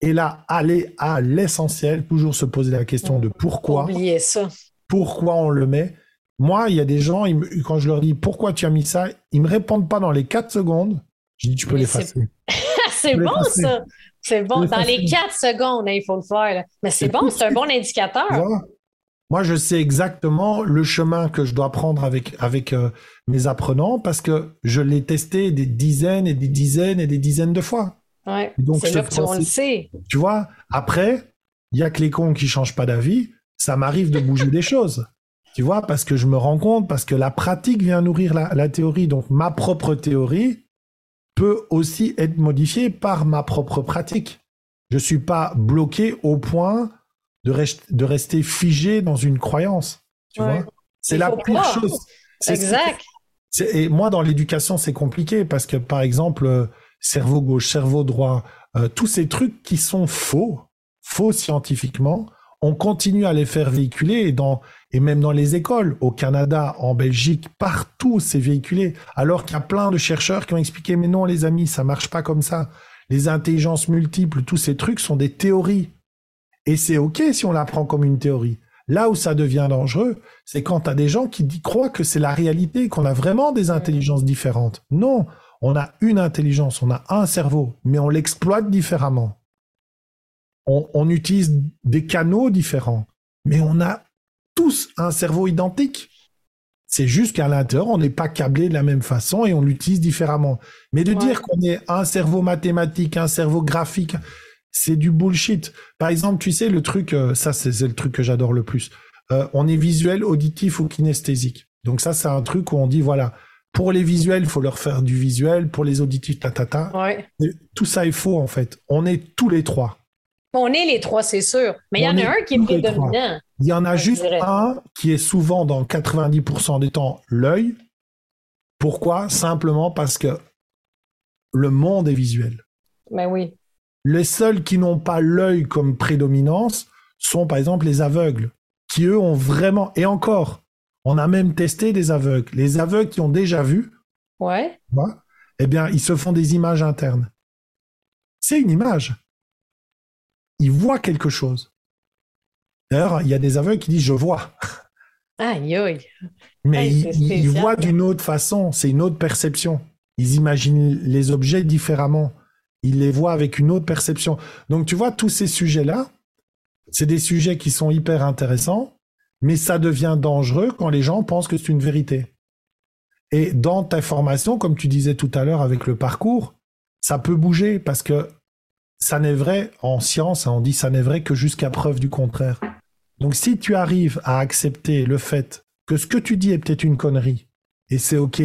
Speaker 3: Et là, aller à l'essentiel, toujours se poser la question de pourquoi,
Speaker 2: Oubliez ça.
Speaker 3: pourquoi on le met? Moi, il y a des gens, me- quand je leur dis pourquoi tu as mis ça, ils me répondent pas dans les 4 secondes. Je dis tu peux l'effacer.
Speaker 2: C'est
Speaker 3: Je
Speaker 2: bon, ça. C'est bon.
Speaker 3: Je
Speaker 2: Dans les quatre secondes, hein, il faut le faire. là. Mais c'est bon, c'est un bon indicateur. *laughs*
Speaker 3: Vois Moi, je sais exactement le chemin que je dois prendre avec, avec euh, mes apprenants parce que je l'ai testé des dizaines et des dizaines et des dizaines de fois.
Speaker 2: Ouais.
Speaker 3: Donc,
Speaker 2: C'est
Speaker 3: ce
Speaker 2: là que on le sait.
Speaker 3: Tu vois, après, il y a que les cons qui changent pas d'avis. Ça m'arrive de bouger des choses. Tu vois, parce que je me rends compte, parce que la pratique vient nourrir la, la théorie. Donc, ma propre théorie peut aussi être modifiée par ma propre pratique. Je suis pas bloqué au point de, rest- de rester figé dans une croyance. Tu
Speaker 2: Ouais.
Speaker 3: vois, c'est la pire
Speaker 2: pas.
Speaker 3: chose. C'est-
Speaker 2: Exact.
Speaker 3: Et moi, dans l'éducation, c'est compliqué parce que, par exemple, euh, cerveau gauche, cerveau droit, euh, tous ces trucs qui sont faux, faux scientifiquement, on continue à les faire véhiculer et, dans, et même dans les écoles, au Canada, en Belgique, partout, c'est véhiculé. Alors qu'il y a plein de chercheurs qui ont expliqué, mais non, les amis, ça marche pas comme ça. Les intelligences multiples, tous ces trucs sont des théories. Et c'est OK si on la prend comme une théorie. Là où ça devient dangereux, c'est quand tu as des gens qui croient que c'est la réalité, qu'on a vraiment des intelligences différentes. Non, on a une intelligence, on a un cerveau, mais on l'exploite différemment. On, on utilise des canaux différents, mais on a tous un cerveau identique. C'est juste qu'à l'intérieur, on n'est pas câblé de la même façon et on l'utilise différemment. Mais de
Speaker 2: Ouais.
Speaker 3: dire qu'on est un cerveau mathématique, un cerveau graphique, c'est du bullshit. Par exemple, tu sais, le truc, euh, ça c'est le truc que j'adore le plus. Euh, on est visuel, auditif ou kinesthésique. Donc ça, c'est un truc où on dit, voilà, pour les visuels, il faut leur faire du visuel, pour les auditifs, ta, ta, ta.
Speaker 2: Ouais.
Speaker 3: Tout ça est faux, en fait. On est tous les trois.
Speaker 2: On est les trois, c'est sûr. Mais il y en a un qui est prédominant.
Speaker 3: Il y en a juste un qui est souvent dans 90% des temps l'œil. Pourquoi? Simplement parce que le monde est visuel.
Speaker 2: Ben oui.
Speaker 3: Les seuls qui n'ont pas l'œil comme prédominance sont par exemple les aveugles, qui eux ont vraiment, et encore, on a même testé des aveugles. Les aveugles qui ont déjà vu,
Speaker 2: ouais.
Speaker 3: eh bien, ils se font des images internes. C'est une image. Ils voient quelque chose. D'ailleurs, il y a des aveugles qui disent je vois.
Speaker 2: Aïe, aïe.
Speaker 3: Mais ils, voient d'une autre façon, c'est une autre perception. Ils imaginent les objets différemment. Ils les voient avec une autre perception. Donc tu vois, tous ces sujets-là, c'est des sujets qui sont hyper intéressants, mais ça devient dangereux quand les gens pensent que c'est une vérité. Et dans ta formation, comme tu disais tout à l'heure avec le parcours, ça peut bouger parce que ça n'est vrai en science, on dit ça n'est vrai que jusqu'à preuve du contraire. Donc si tu arrives à accepter le fait que ce que tu dis est peut-être une connerie, et c'est OK,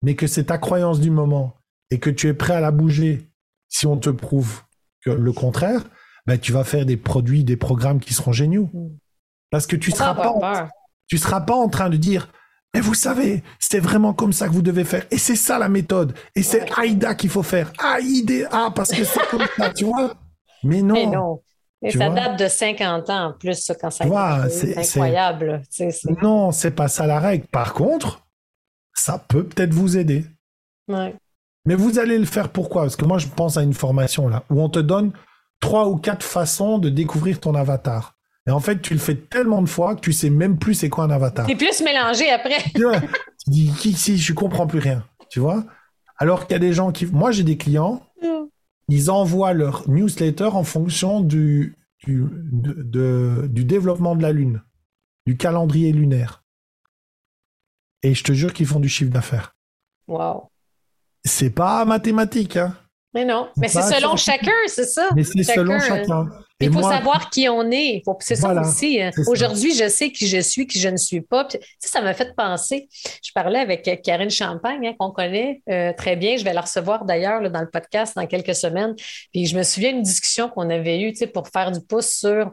Speaker 3: mais que c'est ta croyance du moment, et que tu es prêt à la bouger si on te prouve que le contraire, ben, tu vas faire des produits, des programmes qui seront géniaux. Mm. Parce que tu seras pas, tu seras pas en train de dire, mais vous savez, c'est vraiment comme ça que vous devez faire. Et c'est ça la méthode. Et c'est AIDA qu'il faut faire. AIDA, parce que c'est comme ça, tu vois. Mais non.
Speaker 2: Mais non. Et ça date de 50 ans en plus, quand ça c'est incroyable.
Speaker 3: Non, c'est pas ça la règle. Par contre, ça peut peut-être vous aider. Mais vous allez le faire pourquoi? Parce que moi, je pense à une formation là, où on te donne trois ou quatre façons de découvrir ton avatar. Et en fait, tu le fais tellement de fois que tu sais même plus c'est quoi un avatar.
Speaker 2: T'es plus mélangé après.
Speaker 3: tu dis, qui si je comprends plus rien. Tu vois Alors qu'il y a des gens qui. Moi, j'ai des clients, mm. ils envoient leur newsletter en fonction du, du, du développement de la Lune, du calendrier lunaire. Et je te jure qu'ils font du chiffre d'affaires.
Speaker 2: Wow.
Speaker 3: C'est pas mathématique, hein.
Speaker 2: Mais non, mais c'est selon chacun, c'est ça.
Speaker 3: Mais c'est selon chacun.
Speaker 2: Il faut savoir qui on est. C'est ça aussi. Hein. Aujourd'hui, je sais qui je suis, qui je ne suis pas. ça m'a fait penser. Je parlais avec Karine Champagne, hein, qu'on connaît euh, très bien. Je vais la recevoir d'ailleurs dans le podcast dans quelques semaines. Puis je me souviens d'une discussion qu'on avait eue pour faire du pouce sur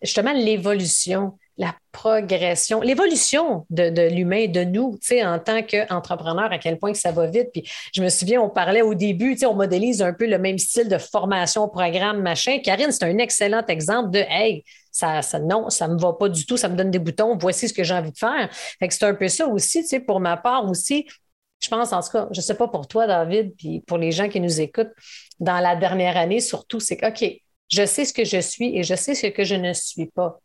Speaker 2: justement l'évolution la progression, l'évolution de, de l'humain, de nous, tu sais, en tant qu'entrepreneur, à quel point que ça va vite. Puis je me souviens, on parlait au début, tu sais, on modélise un peu le même style de formation, programme, machin. Karine, c'est un excellent exemple de Hey, ça, ça, non, ça me va pas du tout, ça me donne des boutons, voici ce que j'ai envie de faire. Fait que c'est un peu ça aussi, tu sais, pour ma part aussi. Je pense, en tout cas, je sais pas pour toi, David, puis pour les gens qui nous écoutent, dans la dernière année, surtout, c'est que, OK, je sais ce que je suis et je sais ce que je ne suis pas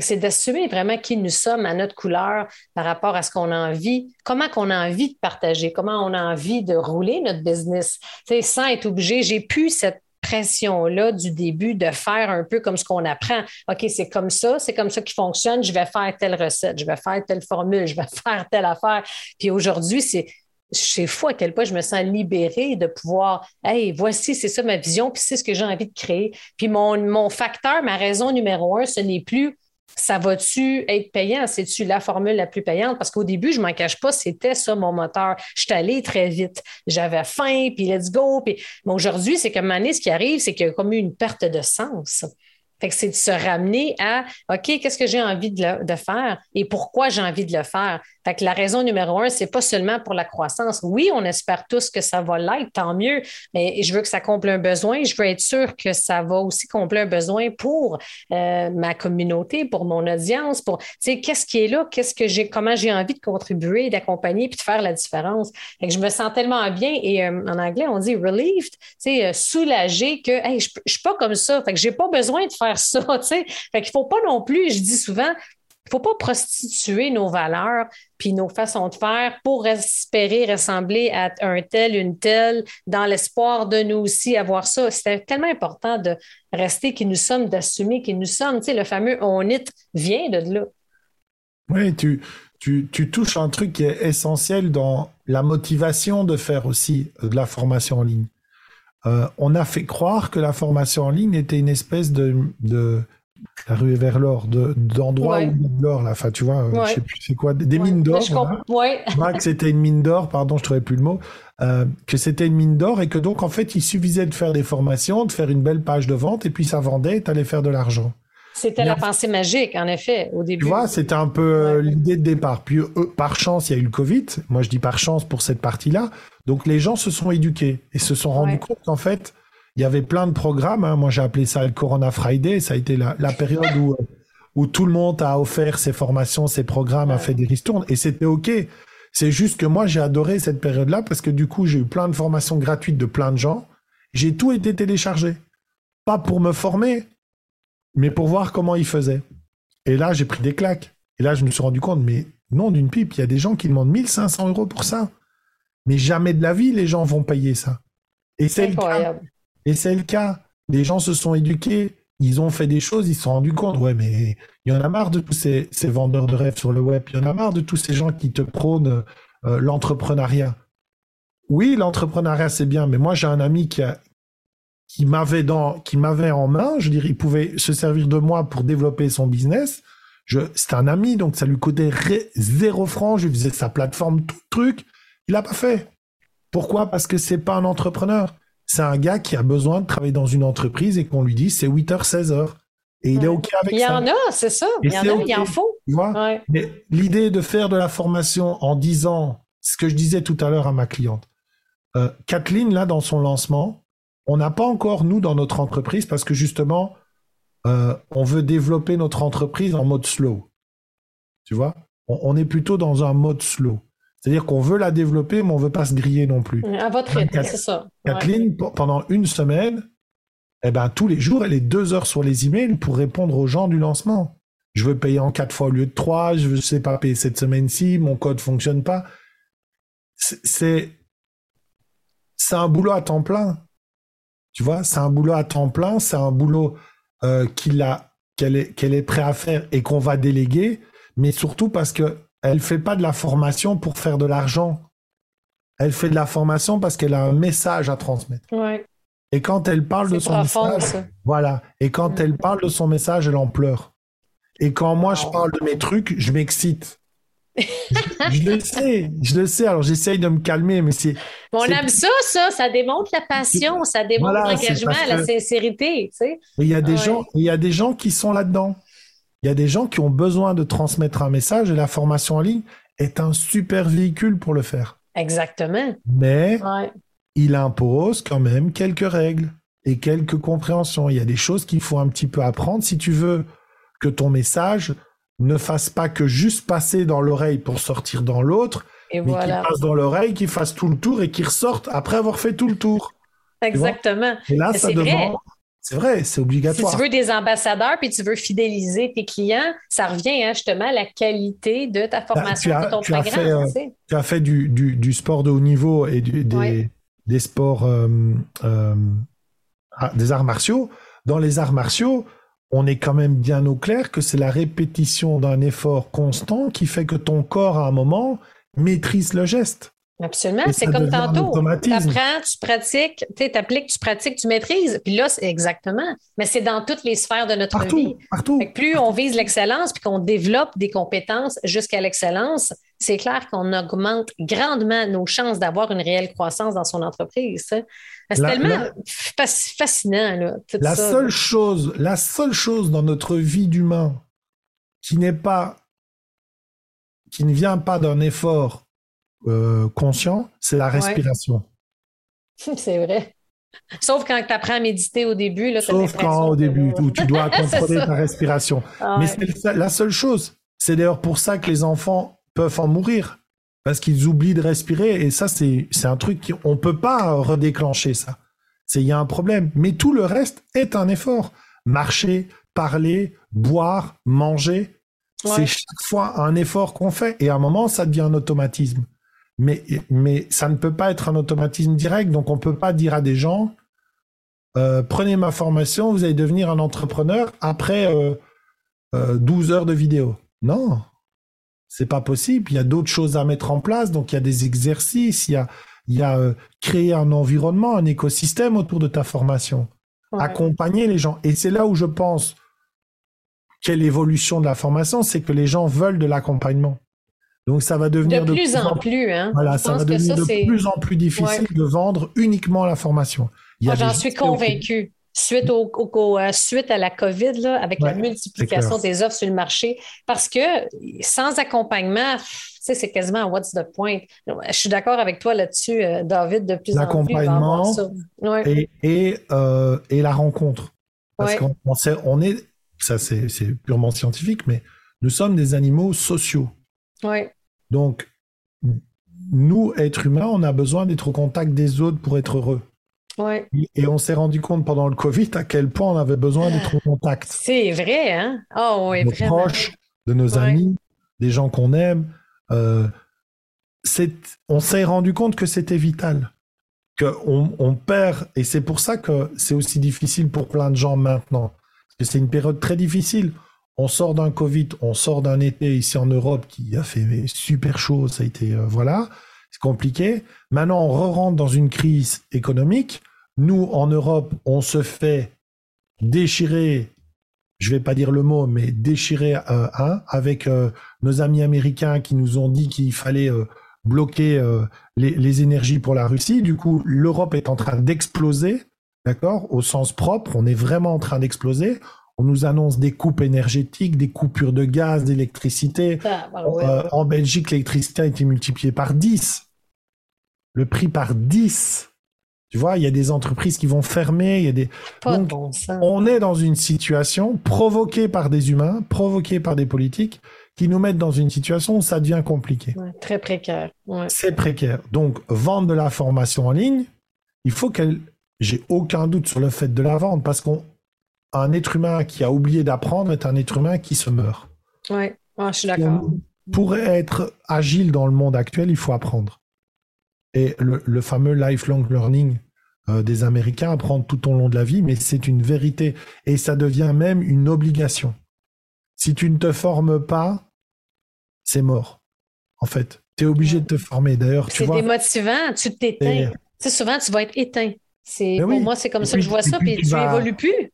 Speaker 2: c'est d'assumer vraiment qui nous sommes à notre couleur par rapport à ce qu'on a envie, comment qu'on a envie de partager, comment on a envie de rouler notre business. sans être obligé, j'ai plus cette pression-là du début de faire un peu comme ce qu'on apprend. OK, c'est comme ça, c'est comme ça qui fonctionne, je vais faire telle recette, je vais faire telle formule, je vais *laughs* faire telle affaire. Puis aujourd'hui, c'est c'est fou à quel point je me sens libérée de pouvoir, hey, voici, c'est ça ma vision, puis c'est ce que j'ai envie de créer. Puis mon, mon facteur, ma raison numéro un, ce n'est plus ça va-tu être payant? C'est-tu la formule la plus payante? Parce qu'au début, je ne m'en cache pas, c'était ça mon moteur. Je suis allée très vite. J'avais faim, puis let's go. Mais aujourd'hui, c'est comme année, ce qui arrive, c'est qu'il y a comme eu une perte de sens. Fait que c'est de se ramener à OK, qu'est-ce que j'ai envie de, de, faire et pourquoi j'ai envie de le faire? Fait que la raison numéro un, c'est pas seulement pour la croissance. Oui, on espère tous que ça va l'être, tant mieux, mais je veux que ça comble un besoin. Je veux être sûr que ça va aussi combler un besoin pour euh, ma communauté, pour mon audience, pour, tu sais, qu'est-ce qui est là, qu'est-ce que j'ai, comment j'ai envie de contribuer, d'accompagner puis de faire la différence? Fait que je me sens tellement bien et euh, en anglais, on dit relieved, tu sais, euh, soulagé que, hey, je, je suis pas comme ça. Fait que j'ai pas besoin de faire ça, *laughs* tu sais. Fait qu'il faut pas non plus, je dis souvent, il faut pas prostituer nos valeurs puis nos façons de faire pour espérer ressembler à un tel, une telle, dans l'espoir de nous aussi avoir ça. C'est tellement important de rester qui nous sommes, d'assumer qui nous sommes. Tu sais, le fameux on it vient de là.
Speaker 3: Oui, tu, tu, tu, touches un truc qui est essentiel dans la motivation de faire aussi de la formation en ligne. Euh, on a fait croire que la formation en ligne était une espèce de, de la rue est vers l'or, d'endroits où il l'or, là. Enfin, tu vois, je euh, je sais plus c'est quoi, des, mines d'or.
Speaker 2: Ouais.
Speaker 3: Max c'était une mine d'or, pardon, je ne trouvais plus le mot. euh, que c'était une mine d'or et que donc en fait il suffisait de faire des formations, de faire une belle page de vente et puis ça vendait et tu allais faire de l'argent.
Speaker 2: C'était la pensée magique, en effet, au début.
Speaker 3: Tu vois, c'était un peu euh, l'idée de départ. Puis par chance, il y a eu le Covid. Moi, je dis par chance pour cette partie-là. Donc les gens se sont éduqués et se sont rendus compte qu'en fait, il y avait plein de programmes. Hein. Moi, j'ai appelé ça le Corona Friday. Ça a été la, période où, où tout le monde a offert ses formations, ses programmes, a fait des ristournes. Et c'était OK. C'est juste que moi, j'ai adoré cette période-là parce que du coup, j'ai eu plein de formations gratuites de plein de gens. J'ai tout été téléchargé. Pas pour me former, mais pour voir comment ils faisaient. Et là, j'ai pris des claques. Et là, je me suis rendu compte, mais non, d'une pipe, il y a des gens qui demandent 1500 euros pour ça. Mais jamais de la vie, les gens vont payer ça. Et c'est le cas. Et c'est le cas. Les gens se sont éduqués, ils ont fait des choses, ils se sont rendus compte. Ouais, mais il y en a marre de tous ces, vendeurs de rêves sur le web. Il y en a marre de tous ces gens qui te prônent euh, l'entrepreneuriat. Oui, l'entrepreneuriat, c'est bien, mais moi, j'ai un ami qui, a, qui m'avait dans, qui m'avait en main. Je dirais, il pouvait se servir de moi pour développer son business. Je, c'était un ami, donc ça lui coûtait zéro franc. Je lui faisais sa plateforme, tout truc. Il l'a pas fait. Pourquoi? Parce que c'est pas un entrepreneur c'est un gars qui a besoin de travailler dans une entreprise et qu'on lui dit c'est 8h, 16h. Et il est OK avec ça.
Speaker 2: Il y en a, c'est ça. il y en a, il en faut.
Speaker 3: Mais l'idée de faire de la formation en disant ce que je disais tout à l'heure à ma cliente. Euh, Kathleen, là, dans son lancement, on n'a pas encore, nous, dans notre entreprise, parce que justement, euh, on veut développer notre entreprise en mode slow. Tu vois? On, est plutôt dans un mode slow. C'est-à-dire qu'on veut la développer, mais on veut pas se griller non plus.
Speaker 2: À votre rythme, c'est ça.
Speaker 3: Kathleen, pendant une semaine, eh ben, tous les jours, elle est deux heures sur les emails pour répondre aux gens du lancement. Je veux payer en quatre fois au lieu de trois, je ne sais pas payer cette semaine-ci, mon code fonctionne pas. C'est, c'est un boulot à temps plein. Tu vois, c'est un boulot à temps plein, c'est un boulot euh, qu'il a, qu'elle est, qu'elle est prête à faire et qu'on va déléguer, mais surtout parce que elle fait pas de la formation pour faire de l'argent. Elle fait de la formation parce qu'elle a un message à transmettre. Et quand elle parle de son message, voilà. Et quand elle parle de son message, elle en pleure. Et quand moi je parle de mes trucs, je m'excite. je, le sais, je le sais. Alors j'essaye de me calmer, mais c'est.
Speaker 2: On aime ça, ça. Ça démontre la passion, ça démontre l'engagement, la sincérité.
Speaker 3: Il y a des gens, il y a des gens qui sont là-dedans. Il y a des gens qui ont besoin de transmettre un message et la formation en ligne est un super véhicule pour le faire.
Speaker 2: Exactement.
Speaker 3: Mais il impose quand même quelques règles et quelques compréhensions. Il y a des choses qu'il faut un petit peu apprendre si tu veux que ton message ne fasse pas que juste passer dans l'oreille pour sortir dans l'autre, mais qu'il passe dans l'oreille, qu'il fasse tout le tour et qu'il ressorte après avoir fait tout le tour.
Speaker 2: Exactement.
Speaker 3: Et là, ça demande, c'est vrai, c'est obligatoire.
Speaker 2: Si tu veux des ambassadeurs puis tu veux fidéliser tes clients, ça revient hein, justement à la qualité de ta bah, formation, de ton
Speaker 3: tu programme. As fait, euh, tu as fait du, sport de haut niveau et des, sports, euh, euh, ah, des arts martiaux. Dans les arts martiaux, on est quand même bien au clair que c'est la répétition d'un effort constant qui fait que ton corps, à un moment, maîtrise le geste.
Speaker 2: Absolument, c'est comme tantôt. Tu apprends, tu pratiques, tu appliques, tu pratiques, tu maîtrises. Puis là, c'est exactement. Mais c'est dans toutes les sphères de notre vie.
Speaker 3: Partout.
Speaker 2: plus on vise l'excellence puis qu'on développe des compétences jusqu'à l'excellence, c'est clair qu'on augmente grandement nos chances d'avoir une réelle croissance dans son entreprise. C'est tellement fascinant. Là,
Speaker 3: la seule chose, la seule chose dans notre vie d'humain qui n'est pas, qui ne vient pas d'un effort euh, conscient, c'est la respiration. *laughs*
Speaker 2: C'est vrai. Sauf quand tu apprends à méditer au début. Là,
Speaker 3: Sauf quand au début, où tu dois *laughs* contrôler ta respiration. Ah Mais c'est la seule chose. C'est d'ailleurs pour ça que les enfants peuvent en mourir. Parce qu'ils oublient de respirer. Et ça, c'est un truc qu'on ne peut pas redéclencher ça. Il y a un problème. Mais tout le reste est un effort. Marcher, parler, boire, manger. C'est chaque fois un effort qu'on fait. Et à un moment, ça devient un automatisme. Mais, mais ça ne peut pas être un automatisme direct, donc on ne peut pas dire à des gens, euh, prenez ma formation, vous allez devenir un entrepreneur après euh, 12 euh, heures de vidéo. Non, c'est pas possible. Il y a d'autres choses à mettre en place, donc il y a des exercices, il y a, il y a euh, créer un environnement, un écosystème autour de ta formation, accompagner les gens. Et c'est là où je pense quelle évolution de la formation, c'est que les gens veulent de l'accompagnement. Donc ça va devenir
Speaker 2: de plus, en, plus. Hein?
Speaker 3: Voilà, ça va devenir de plus en plus difficile de vendre uniquement la formation.
Speaker 2: J'en suis convaincu. Suite, au, euh, suite à la COVID, là, avec la multiplication des offres sur le marché, parce que sans accompagnement, c'est quasiment what's the point. Je suis d'accord avec toi là-dessus, euh, David, de plus en plus.
Speaker 3: L'accompagnement et, et, euh, et, la rencontre. Parce qu'on on est, ça c'est purement scientifique, mais nous sommes des animaux sociaux.
Speaker 2: Ouais.
Speaker 3: Donc, nous, êtres humains, on a besoin d'être au contact des autres pour être heureux.
Speaker 2: Ouais.
Speaker 3: Et on s'est rendu compte pendant le Covid à quel point on avait besoin d'être au contact.
Speaker 2: C'est vrai, hein? Oh, oui,
Speaker 3: de nos proches, de nos amis, des gens qu'on aime. Euh, on s'est rendu compte que c'était vital. Qu'on on perd, et c'est pour ça que c'est aussi difficile pour plein de gens maintenant. C'est une période très difficile. On sort d'un Covid, on sort d'un été ici en Europe qui a fait super chaud, ça a été, euh, voilà, c'est compliqué. Maintenant, on re-rentre dans une crise économique. Nous, en Europe, on se fait déchirer, je vais pas dire le mot, mais déchirer euh, avec euh, nos amis américains qui nous ont dit qu'il fallait bloquer les, énergies pour la Russie. Du coup, l'Europe est en train d'exploser, d'accord, au sens propre. On est vraiment en train d'exploser. On nous annonce des coupes énergétiques, des coupures de gaz, d'électricité.
Speaker 2: Ah, bah
Speaker 3: euh, en Belgique, l'électricité a été multipliée par 10. Le prix par 10. Tu vois, il y a des entreprises qui vont fermer, il y a des. on est dans une situation provoquée par des humains, provoquée par des politiques, qui nous mettent dans une situation où ça devient compliqué.
Speaker 2: très précaire.
Speaker 3: C'est précaire. Donc, vendre de la formation en ligne, il faut qu'elle. J'ai aucun doute sur le fait de la vendre parce qu'on un être humain qui a oublié d'apprendre est un être humain qui se meurt.
Speaker 2: Oui, je suis d'accord.
Speaker 3: Pour être agile dans le monde actuel, il faut apprendre. Et le, fameux lifelong learning euh, des Américains, apprendre tout au long de la vie, mais c'est une vérité. Et ça devient même une obligation. Si tu ne te formes pas, c'est mort. En fait, tu es obligé de te former. D'ailleurs,
Speaker 2: tu vois. C'est démotivant, tu t'éteins. souvent, tu vas être éteint. C'est, pour moi, c'est comme ça que je vois ça, puis, tu n'évolues plus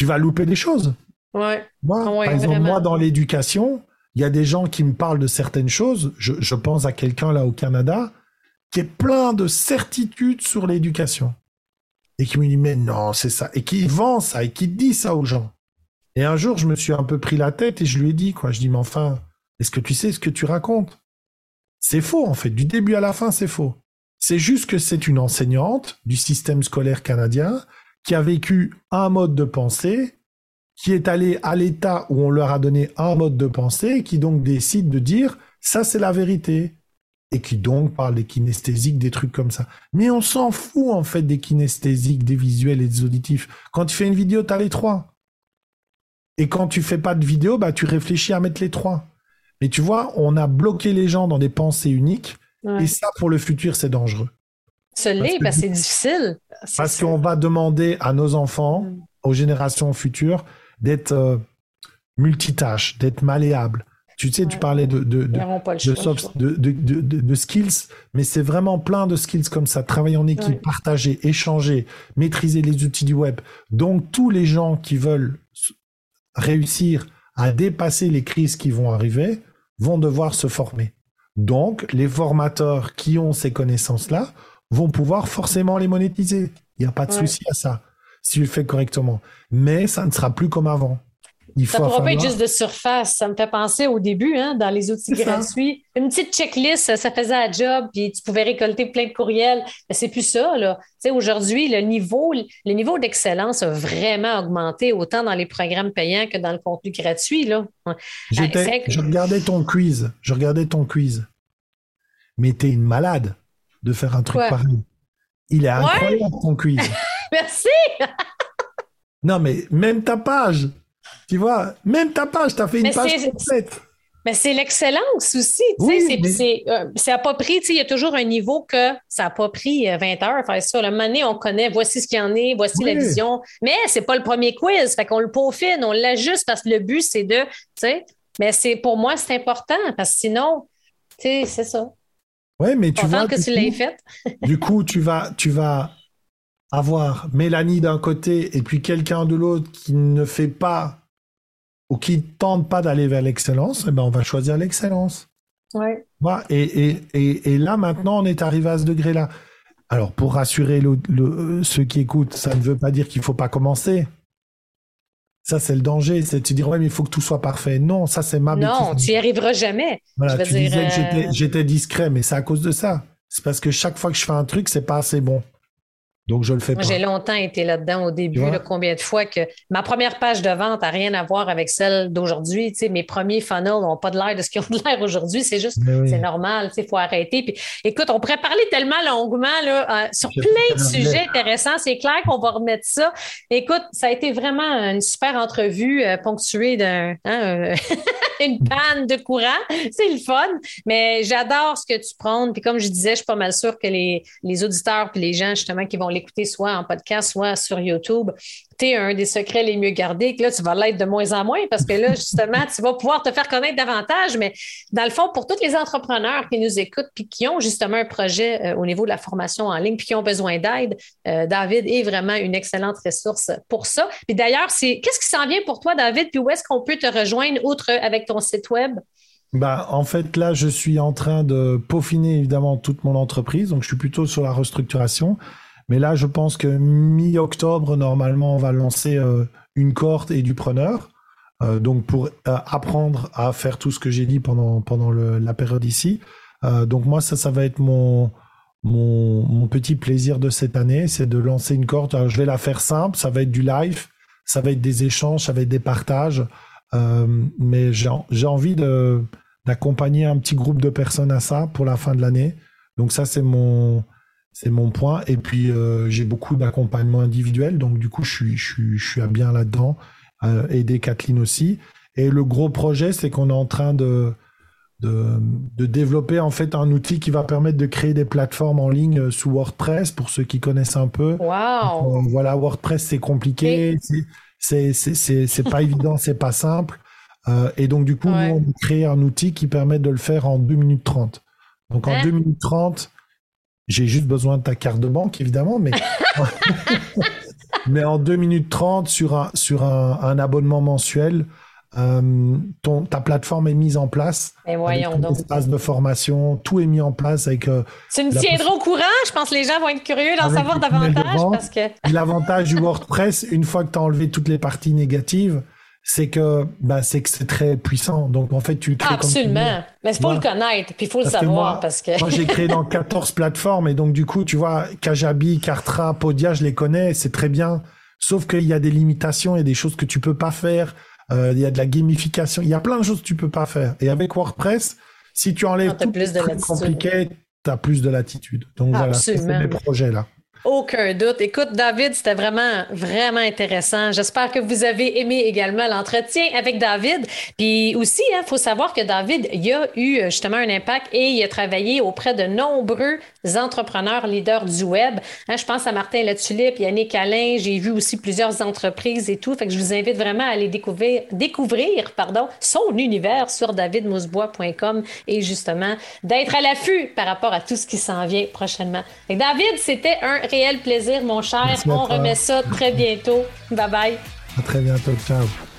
Speaker 3: tu vas louper des choses.
Speaker 2: Ouais.
Speaker 3: Moi,
Speaker 2: ah
Speaker 3: par exemple, moi, dans l'éducation, il y a des gens qui me parlent de certaines choses. Je, pense à quelqu'un là au Canada qui est plein de certitudes sur l'éducation. Et qui me dit, mais non, c'est ça. Et qui vend ça et qui dit ça aux gens. Et un jour, je me suis un peu pris la tête et je lui ai dit, quoi. Je dis, mais enfin, est-ce que tu sais ce que tu racontes? C'est faux, en fait. Du début à la fin, c'est faux. C'est juste que c'est une enseignante du système scolaire canadien qui a vécu un mode de pensée, qui est allé à l'état où on leur a donné un mode de pensée, qui donc décide de dire ça c'est la vérité, et qui donc parle des kinesthésiques, des trucs comme ça. Mais on s'en fout en fait des kinesthésiques, des visuels et des auditifs. Quand tu fais une vidéo, tu as les trois. Et quand tu fais pas de vidéo, bah tu réfléchis à mettre les trois. Mais tu vois, on a bloqué les gens dans des pensées uniques, et ça pour le futur c'est dangereux.
Speaker 2: Ben, c'est difficile.
Speaker 3: Parce qu'on va demander à nos enfants, mm. aux générations futures, d'être euh, multitâches, d'être malléables. Tu sais, tu parlais de, de, de, skills, mais c'est vraiment plein de skills comme ça. Travailler en équipe, partager, échanger, maîtriser les outils du web. Donc, tous les gens qui veulent réussir à dépasser les crises qui vont arriver vont devoir se former. Donc, les formateurs qui ont ces connaissances-là vont pouvoir forcément les monétiser. Il n'y a pas de souci à ça, si tu le fais correctement. Mais ça ne sera plus comme avant.
Speaker 2: Il ça ne pourra pas être juste de surface. Ça me fait penser au début, hein, dans les outils gratuits. Une petite checklist, ça faisait un job, puis tu pouvais récolter plein de courriels. Mais c'est plus ça. Là. aujourd'hui, le niveau, le niveau d'excellence a vraiment augmenté, autant dans les programmes payants que dans le contenu gratuit. Là.
Speaker 3: Je regardais ton quiz. Je regardais ton quiz. Mais t'es une malade de faire un truc pareil. Il est incroyable ton quiz. *laughs*
Speaker 2: Merci. *laughs*
Speaker 3: non, mais même ta page, tu vois, même ta page, tu as fait une page complète.
Speaker 2: Mais c'est l'excellence aussi. c'est, euh, ça n'a pas pris, il y a toujours un niveau que ça n'a pas pris 20 euh, heures à faire ça. Le moment on connaît, voici ce qu'il y en est, voici la vision. Mais c'est pas le premier quiz. Fait qu'on le peaufine, on l'ajuste parce que le but, c'est de. Mais c'est, pour moi, c'est important parce que sinon, c'est ça.
Speaker 3: Ouais, mais tu vois.
Speaker 2: que tu l'aies fait.
Speaker 3: du coup, tu vas, tu vas avoir Mélanie d'un côté et puis quelqu'un de l'autre qui ne fait pas ou qui tente pas d'aller vers l'excellence, eh ben on va choisir l'excellence.
Speaker 2: Ouais.
Speaker 3: Et, et, et, là, maintenant, on est arrivé à ce degré-là. Alors, pour rassurer le, ceux qui écoutent, ça ne veut pas dire qu'il ne faut pas commencer. Ça, c'est le danger. C'est de se dire, ouais, mais il faut que tout soit parfait. Non, ça, c'est ma
Speaker 2: Non, tu n'y arriveras jamais.
Speaker 3: Voilà, tu disais que euh, j'étais discret, mais c'est à cause de ça. C'est parce que chaque fois que je fais un truc, c'est pas assez bon. Donc, je le fais
Speaker 2: Moi, J'ai longtemps été là-dedans au début. combien de fois que ma première page de vente n'a rien à voir avec celle d'aujourd'hui. mes premiers funnels n'ont pas de l'air de ce qu'ils ont de l'air aujourd'hui. C'est juste, c'est normal. Il faut arrêter. Puis, écoute, on pourrait parler tellement longuement là, euh, sur plein de sujets intéressants. C'est clair qu'on va remettre ça. Écoute, ça a été vraiment une super entrevue euh, ponctuée d'un. Hein, *laughs* une panne de courant. C'est le fun. Mais j'adore ce que tu prends. Puis comme je disais, je suis pas mal sûre que les, les auditeurs puis les gens justement qui vont l'écouter soit en podcast, soit sur YouTube, tu es un des secrets les mieux gardés, que là, tu vas l'être de moins en moins parce que là, justement, tu vas pouvoir te faire connaître davantage. Mais dans le fond, pour tous les entrepreneurs qui nous écoutent puis qui ont justement un projet euh, au niveau de la formation en ligne puis qui ont besoin d'aide, euh, David est vraiment une excellente ressource pour ça. Puis d'ailleurs, c'est qu'est-ce qui s'en vient pour toi, David? Puis où est-ce qu'on peut te rejoindre outre avec ton site web?
Speaker 3: Bah, en fait, là, je suis en train de peaufiner évidemment toute mon entreprise. Donc, je suis plutôt sur la restructuration. Mais là, je pense que mi-octobre, normalement, on va lancer euh, une cohorte et du preneur. Euh, donc, pour euh, apprendre à faire tout ce que j'ai dit pendant, pendant la période ici. donc, moi, ça, ça va être mon, mon, petit plaisir de cette année, c'est de lancer une cohorte. Alors, je vais la faire simple, ça va être du live, ça va être des échanges, ça va être des partages. mais j'ai envie d'accompagner un petit groupe de personnes à ça pour la fin de l'année. Donc, ça, c'est mon c'est mon point. Et puis, euh, j'ai beaucoup d'accompagnement individuel. Donc, du coup, je suis, je suis, je suis bien là-dedans. Euh, aider Kathleen aussi. Et le gros projet, c'est qu'on est en train de, de, de, développer en fait un outil qui va permettre de créer des plateformes en ligne sous WordPress pour ceux qui connaissent un peu.
Speaker 2: Wow.
Speaker 3: Euh, voilà, WordPress, c'est compliqué. C'est, c'est, pas *laughs* évident, c'est pas simple. Euh, et donc, du coup, nous, on a créé un outil qui permet de le faire en 2 minutes 30. Donc, en 2 hein? minutes 30, j'ai juste besoin de ta carte de banque, évidemment, mais, *laughs* mais en 2 minutes 30 sur un, sur un, abonnement mensuel, euh, ton, ta plateforme est mise en place.
Speaker 2: Et voyons donc.
Speaker 3: Espace de formation, tout est mis en place avec. Euh,
Speaker 2: tu me tiendras au courant. Je pense que les gens vont être curieux d'en savoir davantage. Parce que...
Speaker 3: L'avantage du WordPress, une fois que tu as enlevé toutes les parties négatives, c'est que bah, c'est que c'est très puissant. Donc en fait, tu le crées
Speaker 2: Absolument. Mais il faut le connaître, puis il faut le savoir
Speaker 3: moi,
Speaker 2: parce que
Speaker 3: moi j'ai créé dans *laughs* 14 plateformes et donc du coup, tu vois, Kajabi, Kartra, Podia, je les connais, c'est très bien. Sauf qu'il y a des limitations, il y a des choses que tu peux pas faire, euh, il y a de la gamification, il y a plein de choses que tu peux pas faire. Et avec WordPress, si tu enlèves tout plus de compliqué, tu as plus de latitude. Donc voilà, c'est mes projets là.
Speaker 2: Aucun doute. Écoute, David, c'était vraiment, vraiment intéressant. J'espère que vous avez aimé également l'entretien avec David. Puis aussi, il hein, faut savoir que David, il a eu euh, justement un impact et il a travaillé auprès de nombreux entrepreneurs leaders du web. Hein, je pense à Martin Latulippe, Yannick Alain. J'ai vu aussi plusieurs entreprises et tout. Fait que je vous invite vraiment à aller découvrir, pardon, son univers sur davidmousbois.com et justement d'être à l'affût par rapport à tout ce qui s'en vient prochainement. David, c'était un réel plaisir, mon cher. On remet ça très bientôt. Bye bye.
Speaker 3: À très bientôt. Ciao.